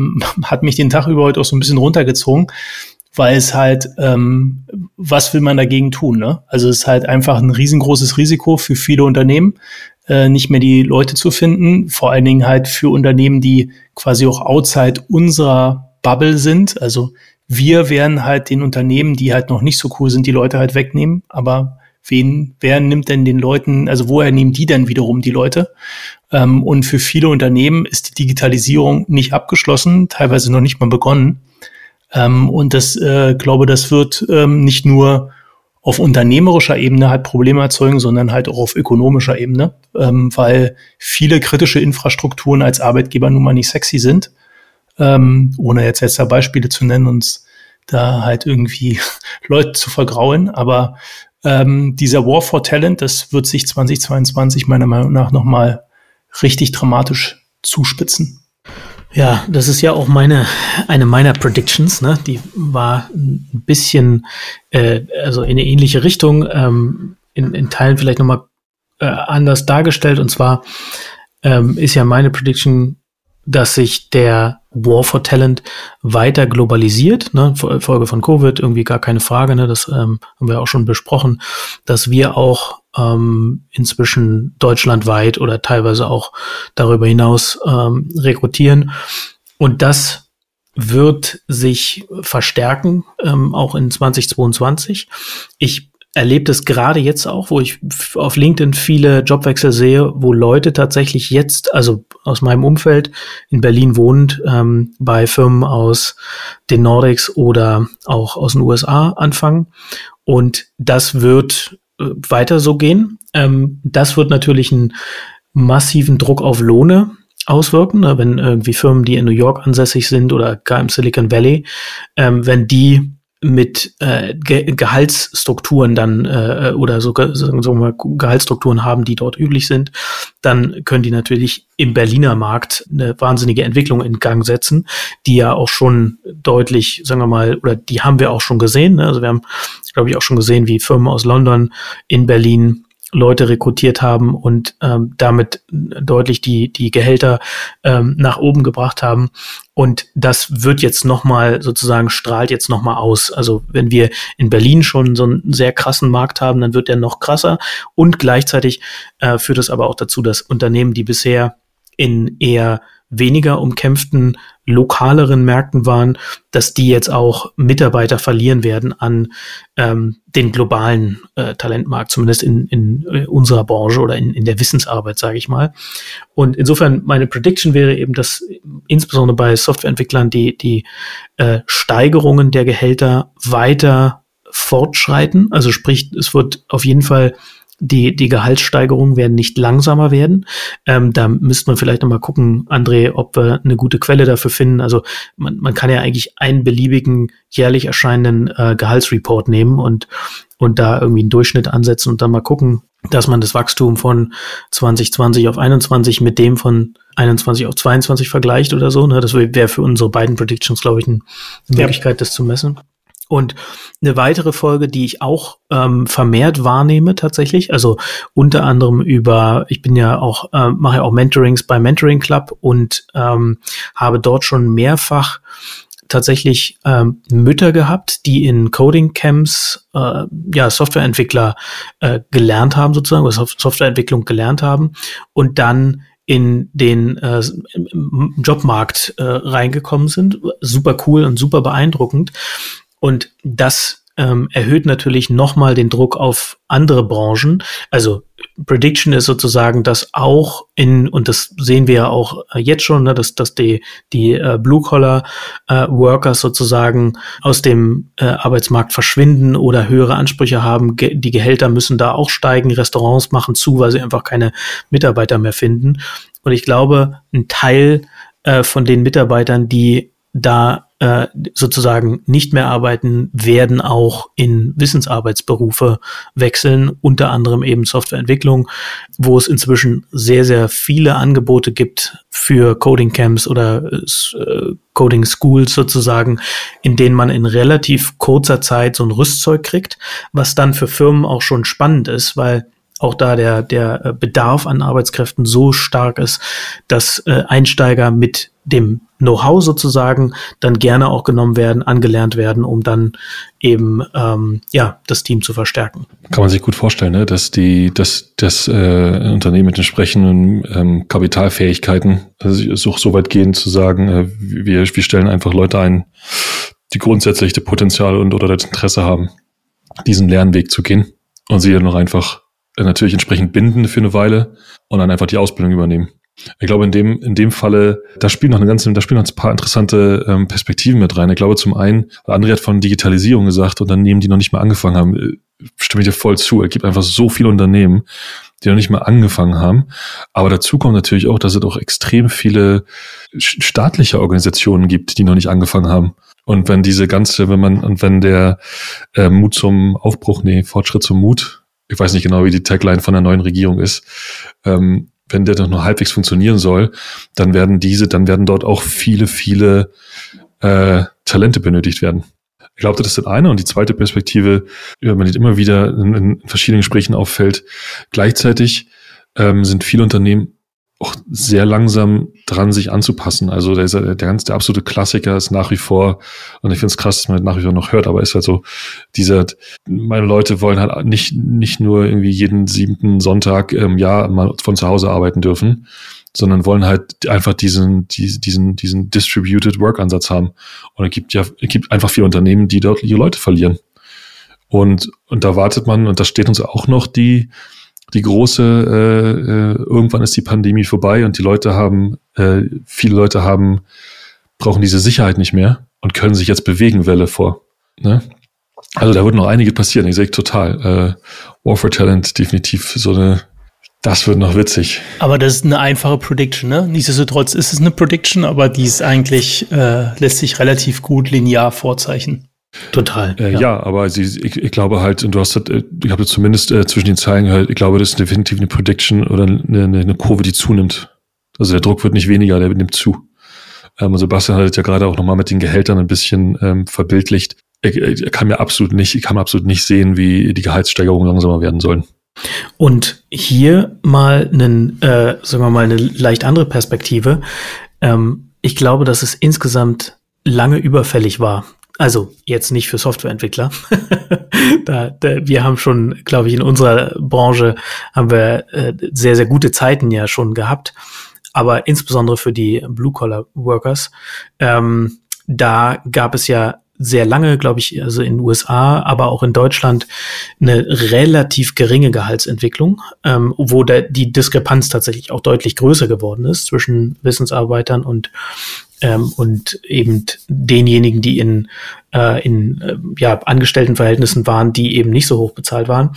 hat mich den Tag über heute auch so ein bisschen runtergezogen, weil es halt, ähm, was will man dagegen tun? Ne? Also es ist halt einfach ein riesengroßes Risiko für viele Unternehmen, äh, nicht mehr die Leute zu finden, vor allen Dingen halt für Unternehmen, die quasi auch outside unserer Bubble sind. Also wir werden halt den Unternehmen, die halt noch nicht so cool sind, die Leute halt wegnehmen. Aber wen, wer nimmt denn den Leuten, also woher nehmen die denn wiederum die Leute? Ähm, und für viele Unternehmen ist die Digitalisierung nicht abgeschlossen, teilweise noch nicht mal begonnen. Ähm, und das, äh, glaube, das wird ähm, nicht nur auf unternehmerischer Ebene halt Probleme erzeugen, sondern halt auch auf ökonomischer Ebene, ähm, weil viele kritische Infrastrukturen als Arbeitgeber nun mal nicht sexy sind. Ähm, ohne jetzt jetzt da Beispiele zu nennen, uns da halt irgendwie Leute zu vergrauen. Aber ähm, dieser War for Talent, das wird sich 2022 meiner Meinung nach nochmal richtig dramatisch zuspitzen. Ja, das ist ja auch meine eine meiner Predictions. Ne? Die war ein bisschen äh, also in eine ähnliche Richtung, ähm, in, in Teilen vielleicht nochmal äh, anders dargestellt. Und zwar ähm, ist ja meine Prediction, dass sich der War for Talent weiter globalisiert. Ne? Folge von Covid, irgendwie gar keine Frage. Ne? Das ähm, haben wir auch schon besprochen, dass wir auch ähm, inzwischen deutschlandweit oder teilweise auch darüber hinaus ähm, rekrutieren. Und das wird sich verstärken, ähm, auch in 2022. Ich erlebe das gerade jetzt auch, wo ich auf LinkedIn viele Jobwechsel sehe, wo Leute tatsächlich jetzt, also aus meinem Umfeld in Berlin wohnt, ähm, bei Firmen aus den Nordics oder auch aus den USA anfangen. Und das wird weiter so gehen. Ähm, das wird natürlich einen massiven Druck auf Lohne auswirken, ne? wenn irgendwie Firmen, die in New York ansässig sind oder gar im Silicon Valley, ähm, wenn die mit äh, Ge Gehaltsstrukturen dann äh, oder so, sagen wir mal Gehaltsstrukturen haben, die dort üblich sind, dann können die natürlich im Berliner Markt eine wahnsinnige Entwicklung in Gang setzen, die ja auch schon deutlich, sagen wir mal, oder die haben wir auch schon gesehen. Ne? Also wir haben, glaube ich, auch schon gesehen, wie Firmen aus London in Berlin Leute rekrutiert haben und ähm, damit deutlich die, die Gehälter ähm, nach oben gebracht haben. Und das wird jetzt nochmal sozusagen strahlt jetzt nochmal aus. Also wenn wir in Berlin schon so einen sehr krassen Markt haben, dann wird der noch krasser. Und gleichzeitig äh, führt es aber auch dazu, dass Unternehmen, die bisher in eher weniger umkämpften lokaleren Märkten waren, dass die jetzt auch Mitarbeiter verlieren werden an ähm, den globalen äh, Talentmarkt, zumindest in, in äh, unserer Branche oder in, in der Wissensarbeit, sage ich mal. Und insofern meine Prediction wäre eben, dass insbesondere bei Softwareentwicklern die, die äh, Steigerungen der Gehälter weiter fortschreiten. Also sprich, es wird auf jeden Fall die, die Gehaltssteigerungen werden nicht langsamer werden. Ähm, da müsste man vielleicht nochmal gucken, André, ob wir eine gute Quelle dafür finden. Also man, man kann ja eigentlich einen beliebigen jährlich erscheinenden äh, Gehaltsreport nehmen und, und da irgendwie einen Durchschnitt ansetzen und dann mal gucken, dass man das Wachstum von 2020 auf 21 mit dem von 21 auf 22 vergleicht oder so. Ne? Das wäre für unsere beiden Predictions, glaube ich, eine Möglichkeit, ja. das zu messen. Und eine weitere Folge, die ich auch ähm, vermehrt wahrnehme tatsächlich, also unter anderem über, ich bin ja auch, äh, mache ja auch Mentorings bei Mentoring Club und ähm, habe dort schon mehrfach tatsächlich ähm, Mütter gehabt, die in Coding Camps äh, ja Softwareentwickler äh, gelernt haben sozusagen, oder Softwareentwicklung gelernt haben und dann in den äh, Jobmarkt äh, reingekommen sind. Super cool und super beeindruckend. Und das ähm, erhöht natürlich nochmal den Druck auf andere Branchen. Also Prediction ist sozusagen, dass auch in, und das sehen wir ja auch äh, jetzt schon, ne, dass, dass die, die äh, Blue-Collar-Workers äh, sozusagen aus dem äh, Arbeitsmarkt verschwinden oder höhere Ansprüche haben. Ge die Gehälter müssen da auch steigen, Restaurants machen zu, weil sie einfach keine Mitarbeiter mehr finden. Und ich glaube, ein Teil äh, von den Mitarbeitern, die da äh, sozusagen nicht mehr arbeiten, werden auch in Wissensarbeitsberufe wechseln, unter anderem eben Softwareentwicklung, wo es inzwischen sehr, sehr viele Angebote gibt für Coding Camps oder äh, Coding Schools sozusagen, in denen man in relativ kurzer Zeit so ein Rüstzeug kriegt, was dann für Firmen auch schon spannend ist, weil auch da der, der Bedarf an Arbeitskräften so stark ist, dass äh, Einsteiger mit dem Know-how sozusagen dann gerne auch genommen werden, angelernt werden, um dann eben ähm, ja das Team zu verstärken. Kann man sich gut vorstellen, ne? dass die, dass das äh, Unternehmen mit entsprechenden ähm, Kapitalfähigkeiten also so, so weit gehen zu sagen, äh, wir, wir stellen einfach Leute ein, die grundsätzlich das Potenzial und oder das Interesse haben, diesen Lernweg zu gehen und sie dann noch einfach äh, natürlich entsprechend binden für eine Weile und dann einfach die Ausbildung übernehmen. Ich glaube, in dem, in dem Falle, da spielen noch eine ganze, da spielen noch ein paar interessante ähm, Perspektiven mit rein. Ich glaube, zum einen, André hat von Digitalisierung gesagt, Unternehmen, die noch nicht mal angefangen haben, äh, stimme ich dir voll zu. Es gibt einfach so viele Unternehmen, die noch nicht mal angefangen haben. Aber dazu kommt natürlich auch, dass es auch extrem viele staatliche Organisationen gibt, die noch nicht angefangen haben. Und wenn diese ganze, wenn man, und wenn der äh, Mut zum Aufbruch, nee, Fortschritt zum Mut, ich weiß nicht genau, wie die Tagline von der neuen Regierung ist, ähm, wenn der doch noch halbwegs funktionieren soll, dann werden diese, dann werden dort auch viele, viele äh, Talente benötigt werden. Ich glaube, das ist das eine. Und die zweite Perspektive, über man immer wieder in, in verschiedenen Gesprächen auffällt, gleichzeitig ähm, sind viele Unternehmen auch sehr langsam dran, sich anzupassen. Also der, der, ganz der absolute Klassiker ist nach wie vor, und ich finde es krass, dass man nach wie vor noch hört, aber ist halt so, dieser, meine Leute wollen halt nicht, nicht nur irgendwie jeden siebten Sonntag im Jahr mal von zu Hause arbeiten dürfen, sondern wollen halt einfach diesen, diesen, diesen Distributed Work Ansatz haben. Und es gibt ja, es gibt einfach viele Unternehmen, die dort ihre Leute verlieren. Und, und da wartet man, und da steht uns auch noch die, die große, äh, äh, irgendwann ist die Pandemie vorbei und die Leute haben, äh, viele Leute haben, brauchen diese Sicherheit nicht mehr und können sich jetzt bewegen, Welle vor. Ne? Also da wird noch einige passieren, ich sehe total. Äh, War for Talent, definitiv so eine, das wird noch witzig. Aber das ist eine einfache Prediction, ne? Nichtsdestotrotz ist es eine Prediction, aber die ist eigentlich, äh, lässt sich relativ gut linear vorzeichnen. Total. Äh, ja. ja. aber sie, ich, ich glaube halt, und du hast, äh, ich habe zumindest äh, zwischen den Zeilen gehört, ich glaube, das ist definitiv eine Prediction oder eine, eine Kurve, die zunimmt. Also der Druck wird nicht weniger, der nimmt zu. Ähm, Sebastian hat es ja gerade auch nochmal mit den Gehältern ein bisschen ähm, verbildlicht. Er, kann mir absolut nicht, ich kann absolut nicht sehen, wie die Gehaltssteigerungen langsamer werden sollen. Und hier mal einen, äh, sagen wir mal, eine leicht andere Perspektive. Ähm, ich glaube, dass es insgesamt lange überfällig war, also jetzt nicht für Softwareentwickler. da, da, wir haben schon, glaube ich, in unserer Branche haben wir äh, sehr, sehr gute Zeiten ja schon gehabt. Aber insbesondere für die Blue-Collar-Workers, ähm, da gab es ja sehr lange, glaube ich, also in den USA, aber auch in Deutschland eine relativ geringe Gehaltsentwicklung, ähm, wo der, die Diskrepanz tatsächlich auch deutlich größer geworden ist zwischen Wissensarbeitern und ähm, und eben denjenigen, die in, äh, in äh, ja, Angestelltenverhältnissen waren, die eben nicht so hoch bezahlt waren.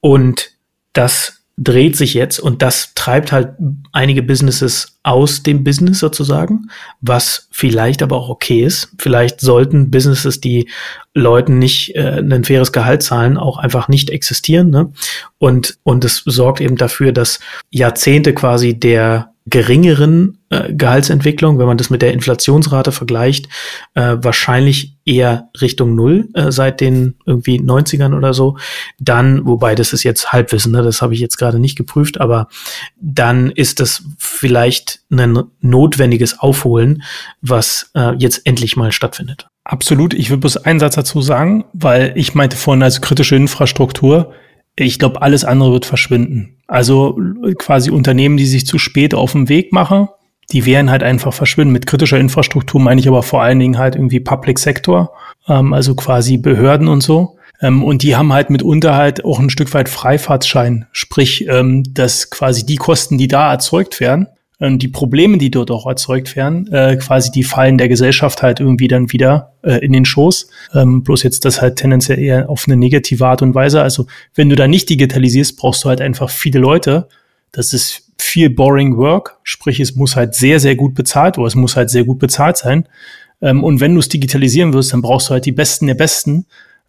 Und das dreht sich jetzt und das treibt halt einige Businesses aus dem Business sozusagen, was vielleicht aber auch okay ist. Vielleicht sollten Businesses, die Leuten nicht äh, ein faires Gehalt zahlen, auch einfach nicht existieren. Ne? Und, und es sorgt eben dafür, dass Jahrzehnte quasi der geringeren äh, Gehaltsentwicklung, wenn man das mit der Inflationsrate vergleicht, äh, wahrscheinlich eher Richtung Null äh, seit den irgendwie 90ern oder so. Dann, wobei das ist jetzt Halbwissen, ne, das habe ich jetzt gerade nicht geprüft, aber dann ist das vielleicht ein notwendiges Aufholen, was äh, jetzt endlich mal stattfindet. Absolut. Ich will bloß einen Satz dazu sagen, weil ich meinte vorhin als kritische Infrastruktur, ich glaube, alles andere wird verschwinden. Also quasi Unternehmen, die sich zu spät auf den Weg machen, die werden halt einfach verschwinden. Mit kritischer Infrastruktur meine ich aber vor allen Dingen halt irgendwie Public Sector, ähm, also quasi Behörden und so. Ähm, und die haben halt mitunter halt auch ein Stück weit Freifahrtschein, sprich, ähm, dass quasi die Kosten, die da erzeugt werden, die Probleme, die dort auch erzeugt werden, äh, quasi die fallen der Gesellschaft halt irgendwie dann wieder äh, in den Schoß. Ähm, bloß jetzt das halt tendenziell eher auf eine negative Art und Weise. Also wenn du da nicht digitalisierst, brauchst du halt einfach viele Leute. Das ist viel boring work, sprich es muss halt sehr, sehr gut bezahlt oder es muss halt sehr gut bezahlt sein. Ähm, und wenn du es digitalisieren wirst, dann brauchst du halt die Besten der Besten.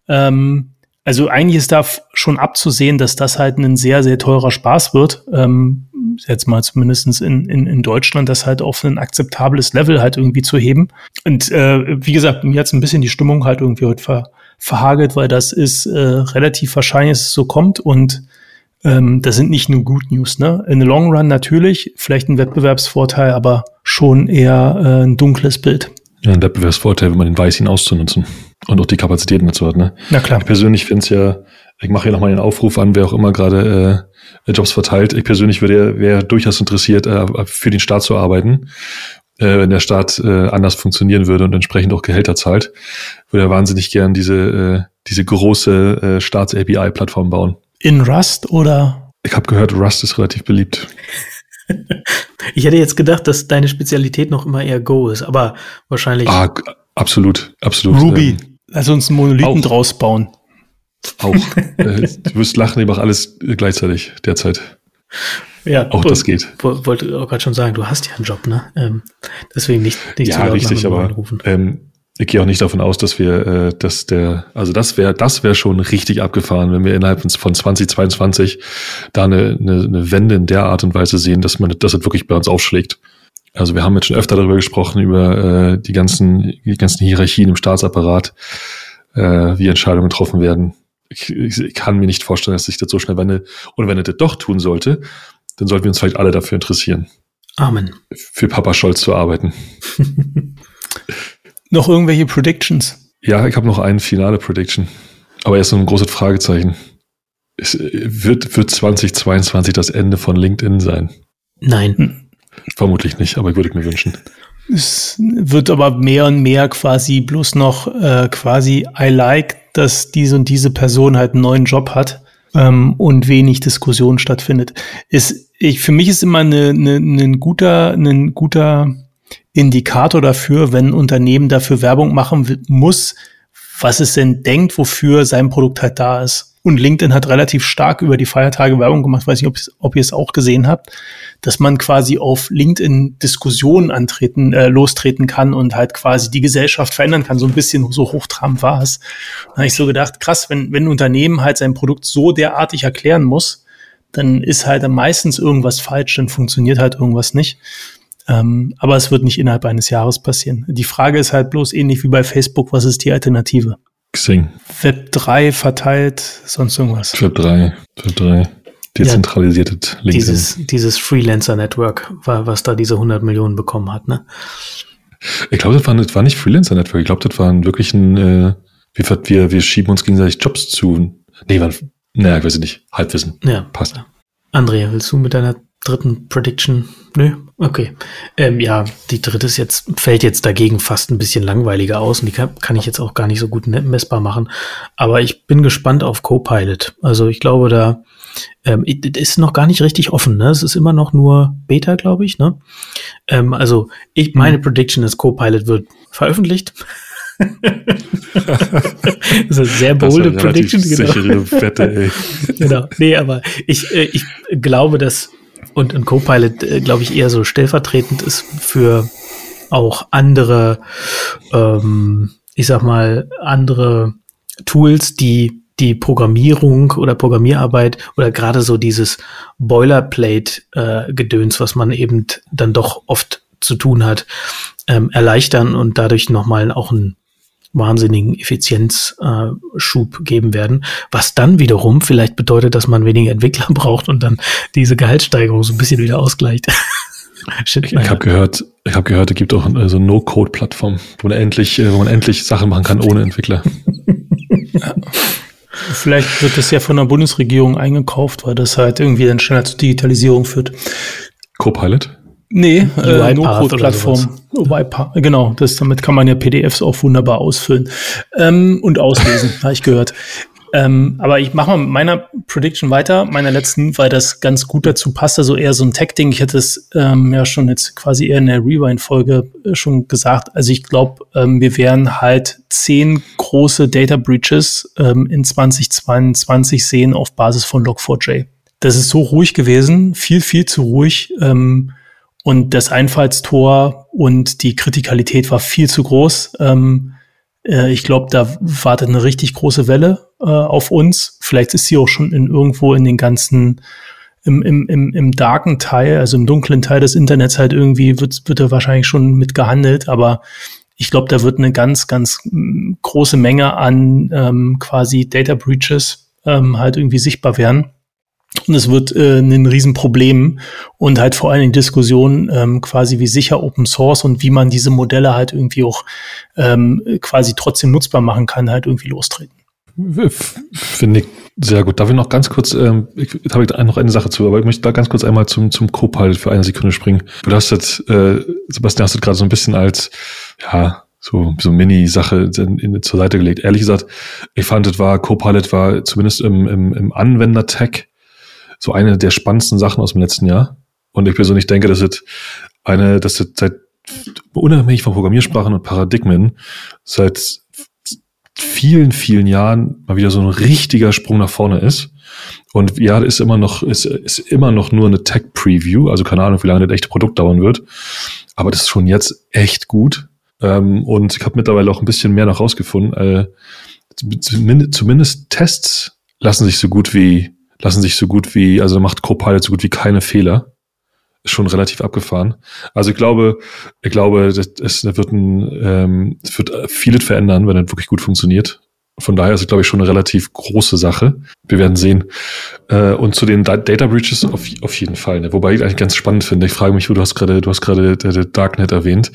Ähm, also eigentlich ist da schon abzusehen, dass das halt ein sehr, sehr teurer Spaß wird. Ähm, jetzt mal zumindestens in, in, in Deutschland, das halt auf ein akzeptables Level halt irgendwie zu heben. Und äh, wie gesagt, mir hat ein bisschen die Stimmung halt irgendwie heute ver, verhagelt, weil das ist äh, relativ wahrscheinlich, dass es so kommt und ähm, das sind nicht nur Good News. Ne? In the long run natürlich, vielleicht ein Wettbewerbsvorteil, aber schon eher äh, ein dunkles Bild. Ja, ein Wettbewerbsvorteil, wenn man den weiß, ihn auszunutzen und auch die Kapazitäten dazu hat. Ne? Na klar. Ich persönlich finde es ja, ich mache hier nochmal den Aufruf an, wer auch immer gerade äh, Jobs verteilt. Ich persönlich würde wäre durchaus interessiert, äh, für den Staat zu arbeiten. Äh, wenn der Staat äh, anders funktionieren würde und entsprechend auch Gehälter zahlt, würde er wahnsinnig gern diese, äh, diese große äh, Staats-API-Plattform bauen. In Rust oder? Ich habe gehört, Rust ist relativ beliebt. ich hätte jetzt gedacht, dass deine Spezialität noch immer eher Go ist, aber wahrscheinlich. Ah, absolut, absolut. Ruby. Ähm, Lass uns einen Monolithen auch. draus bauen. Auch. äh, du wirst lachen, ich mache alles gleichzeitig derzeit. Ja, auch das geht. Wollte auch gerade schon sagen, du hast ja einen Job, ne? Ähm, deswegen nicht, nicht ja, richtig, aber ähm, ich gehe auch nicht davon aus, dass wir, äh, dass der, also das wäre, das wäre schon richtig abgefahren, wenn wir innerhalb von 2022 da eine, eine, eine Wende in der Art und Weise sehen, dass man, dass es wirklich bei uns aufschlägt. Also wir haben jetzt schon öfter darüber gesprochen, über äh, die ganzen, die ganzen Hierarchien im Staatsapparat, äh, wie Entscheidungen getroffen werden. Ich, ich, ich kann mir nicht vorstellen, dass sich das so schnell wendet. Und wenn er das doch tun sollte, dann sollten wir uns vielleicht alle dafür interessieren. Amen. Für Papa Scholz zu arbeiten. Noch irgendwelche Predictions? Ja, ich habe noch eine finale Prediction. Aber erst noch ein großes Fragezeichen. Es äh, wird, wird 2022 das Ende von LinkedIn sein? Nein. Hm. Vermutlich nicht, aber ich würde mir wünschen. Es wird aber mehr und mehr quasi bloß noch äh, quasi I like, dass diese und diese Person halt einen neuen Job hat ähm, und wenig Diskussion stattfindet. Ist, ich, für mich ist immer eine, eine, ein guter, ein guter Indikator dafür, wenn ein Unternehmen dafür Werbung machen muss, was es denn denkt, wofür sein Produkt halt da ist. Und LinkedIn hat relativ stark über die Feiertage Werbung gemacht, weiß nicht, ob, ob ihr es auch gesehen habt, dass man quasi auf LinkedIn Diskussionen antreten, äh, lostreten kann und halt quasi die Gesellschaft verändern kann. So ein bisschen so hochtrabend war es. Da habe ich so gedacht, krass, wenn, wenn ein Unternehmen halt sein Produkt so derartig erklären muss, dann ist halt meistens irgendwas falsch, dann funktioniert halt irgendwas nicht. Ähm, aber es wird nicht innerhalb eines Jahres passieren. Die Frage ist halt bloß ähnlich wie bei Facebook, was ist die Alternative? Xing. Web 3 verteilt, sonst irgendwas. Web 3, Web 3. Dezentralisiertes ja, LinkedIn. Dieses, dieses Freelancer-Network, was da diese 100 Millionen bekommen hat, ne? Ich glaube, das war, das war nicht Freelancer-Network. Ich glaube, das war wirklich ein, äh, wir, wir, wir schieben uns gegenseitig Jobs zu. Nee, war, naja, ich weiß nicht. Halbwissen. Ja. Passt. Andrea, willst du mit deiner dritten Prediction? Nö, okay. Ähm, ja, die dritte ist jetzt, fällt jetzt dagegen fast ein bisschen langweiliger aus und die kann, kann ich jetzt auch gar nicht so gut messbar machen. Aber ich bin gespannt auf Copilot. Also ich glaube, da ähm, ist noch gar nicht richtig offen. Ne? Es ist immer noch nur Beta, glaube ich. Ne? Ähm, also ich, meine mhm. Prediction ist, Copilot wird veröffentlicht. das ist eine sehr bolde Prediction. Genau. Sichere Wette, ey. genau. Nee, aber ich, äh, ich glaube, dass und ein Copilot, äh, glaube ich, eher so stellvertretend ist für auch andere, ähm, ich sag mal, andere Tools, die die Programmierung oder Programmierarbeit oder gerade so dieses Boilerplate-Gedöns, äh, was man eben dann doch oft zu tun hat, ähm, erleichtern und dadurch nochmal auch ein wahnsinnigen Effizienzschub äh, geben werden, was dann wiederum vielleicht bedeutet, dass man weniger Entwickler braucht und dann diese Gehaltssteigerung so ein bisschen wieder ausgleicht. Shit, ich ich habe gehört, ich habe gehört, es gibt auch so eine No-Code-Plattform, wo man endlich, äh, wo man endlich Sachen machen kann ohne Entwickler. ja. Vielleicht wird das ja von der Bundesregierung eingekauft, weil das halt irgendwie dann schneller zur Digitalisierung führt. Copilot? Nee, äh, No-Code-Plattform. Genau, das, damit kann man ja PDFs auch wunderbar ausfüllen ähm, und auslesen, habe ich gehört. Ähm, aber ich mache mal mit meiner Prediction weiter, meiner letzten, weil das ganz gut dazu passt. Also eher so ein Tech-Ding. Ich hätte es ähm, ja schon jetzt quasi eher in der Rewind-Folge äh, schon gesagt. Also ich glaube, ähm, wir werden halt zehn große Data Breaches ähm, in 2022 sehen auf Basis von Log4j. Das ist so ruhig gewesen, viel, viel zu ruhig. Ähm, und das Einfallstor und die Kritikalität war viel zu groß. Ähm, äh, ich glaube, da wartet eine richtig große Welle äh, auf uns. Vielleicht ist sie auch schon in irgendwo in den ganzen im, im, im, im darken Teil, also im dunklen Teil des Internets halt irgendwie wird, wird er wahrscheinlich schon mit gehandelt, aber ich glaube, da wird eine ganz, ganz mm, große Menge an ähm, quasi Data Breaches ähm, halt irgendwie sichtbar werden. Und es wird äh, ein Riesenproblem und halt vor allem die Diskussion ähm, quasi wie sicher Open Source und wie man diese Modelle halt irgendwie auch ähm, quasi trotzdem nutzbar machen kann, halt irgendwie lostreten. Finde ich sehr gut. Darf ich noch ganz kurz, ähm, ich habe noch eine Sache zu, aber ich möchte da ganz kurz einmal zum, zum Copilot für eine Sekunde springen. Du hast jetzt, äh, Sebastian, hast du gerade so ein bisschen als, ja, so, so Mini-Sache zur Seite gelegt. Ehrlich gesagt, ich fand, es war, Copilot war zumindest im, im, im Anwender-Tag so eine der spannendsten Sachen aus dem letzten Jahr. Und ich persönlich denke, dass es eine, dass es seit unabhängig von Programmiersprachen und Paradigmen seit vielen, vielen Jahren mal wieder so ein richtiger Sprung nach vorne ist. Und ja, ist immer noch, ist, ist immer noch nur eine Tech-Preview, also keine Ahnung, wie lange das echte Produkt dauern wird. Aber das ist schon jetzt echt gut. Ähm, und ich habe mittlerweile auch ein bisschen mehr noch rausgefunden. Äh, zumindest, zumindest Tests lassen sich so gut wie lassen sich so gut wie, also macht Copilot so gut wie keine Fehler. Ist schon relativ abgefahren. Also ich glaube, ich glaube, das wird ein, ähm, das wird vieles verändern, wenn das wirklich gut funktioniert. Von daher ist es, glaube ich, schon eine relativ große Sache. Wir werden sehen. Äh, und zu den Data Breaches auf, auf jeden Fall. Ne? Wobei ich eigentlich ganz spannend finde. Ich frage mich, du hast gerade, du hast gerade Darknet erwähnt.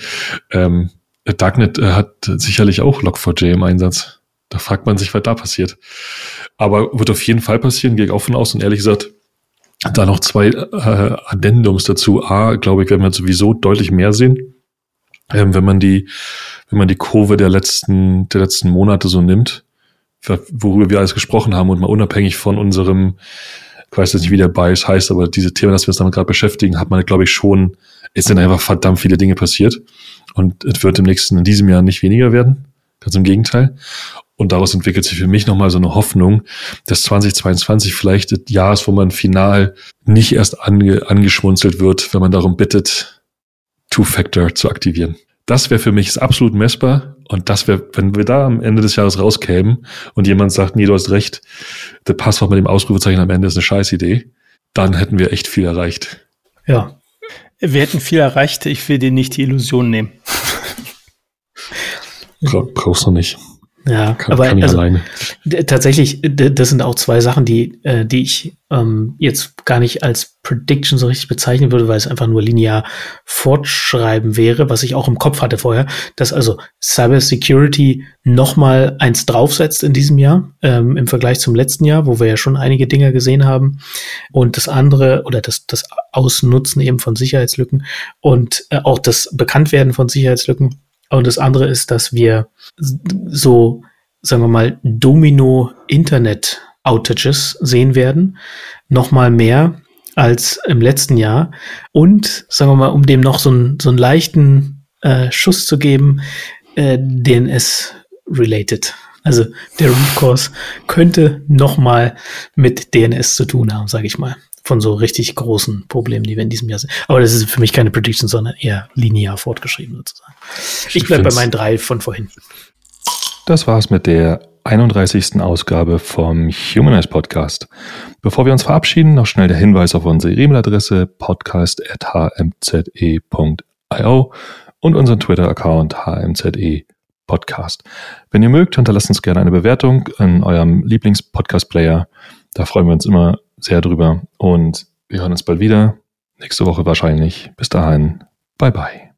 Ähm, Darknet äh, hat sicherlich auch Log4j im Einsatz. Da fragt man sich, was da passiert. Aber wird auf jeden Fall passieren, gehe ich auch von aus. Und ehrlich gesagt, da noch zwei äh, Addendums dazu. A, glaube ich, werden wir sowieso deutlich mehr sehen, ähm, wenn man die, wenn man die Kurve der letzten, der letzten Monate so nimmt, worüber wir alles gesprochen haben und mal unabhängig von unserem, ich weiß jetzt nicht, wie der Bias heißt, aber diese Themen, dass wir uns damit gerade beschäftigen, hat man, glaube ich, schon, es sind einfach verdammt viele Dinge passiert. Und es wird im nächsten, in diesem Jahr nicht weniger werden. Ganz im Gegenteil. Und daraus entwickelt sich für mich nochmal so eine Hoffnung, dass 2022 vielleicht das Jahr ist, wo man final nicht erst ange angeschmunzelt wird, wenn man darum bittet, Two-Factor zu aktivieren. Das wäre für mich absolut messbar. Und das wäre, wenn wir da am Ende des Jahres rauskämen und jemand sagt, nee, du hast recht, der Passwort mit dem Ausrufezeichen am Ende ist eine Scheißidee, dann hätten wir echt viel erreicht. Ja. Wir hätten viel erreicht. Ich will dir nicht die Illusion nehmen. Brauchst du nicht. Ja, kann, aber kann also, alleine. tatsächlich, das sind auch zwei Sachen, die, äh, die ich ähm, jetzt gar nicht als Prediction so richtig bezeichnen würde, weil es einfach nur linear fortschreiben wäre, was ich auch im Kopf hatte vorher, dass also Cyber Security noch mal eins draufsetzt in diesem Jahr ähm, im Vergleich zum letzten Jahr, wo wir ja schon einige Dinge gesehen haben und das andere oder das, das Ausnutzen eben von Sicherheitslücken und äh, auch das Bekanntwerden von Sicherheitslücken und das andere ist, dass wir so, sagen wir mal, Domino-Internet-Outages sehen werden. Nochmal mehr als im letzten Jahr. Und, sagen wir mal, um dem noch so, einen, so einen leichten äh, Schuss zu geben, äh, DNS-related. Also der Root Cause könnte nochmal mit DNS zu tun haben, sage ich mal von so richtig großen Problemen, die wir in diesem Jahr sehen. Aber das ist für mich keine Prediction, sondern eher linear fortgeschrieben sozusagen. Ich bleibe bei meinen drei von vorhin. Das war's mit der 31. Ausgabe vom Humanize Podcast. Bevor wir uns verabschieden, noch schnell der Hinweis auf unsere E-Mail-Adresse podcast.hmze.io und unseren Twitter-Account hmze Podcast. Wenn ihr mögt, hinterlasst uns gerne eine Bewertung in eurem Lieblings-Podcast-Player. Da freuen wir uns immer sehr drüber. Und wir hören uns bald wieder. Nächste Woche wahrscheinlich. Bis dahin. Bye bye.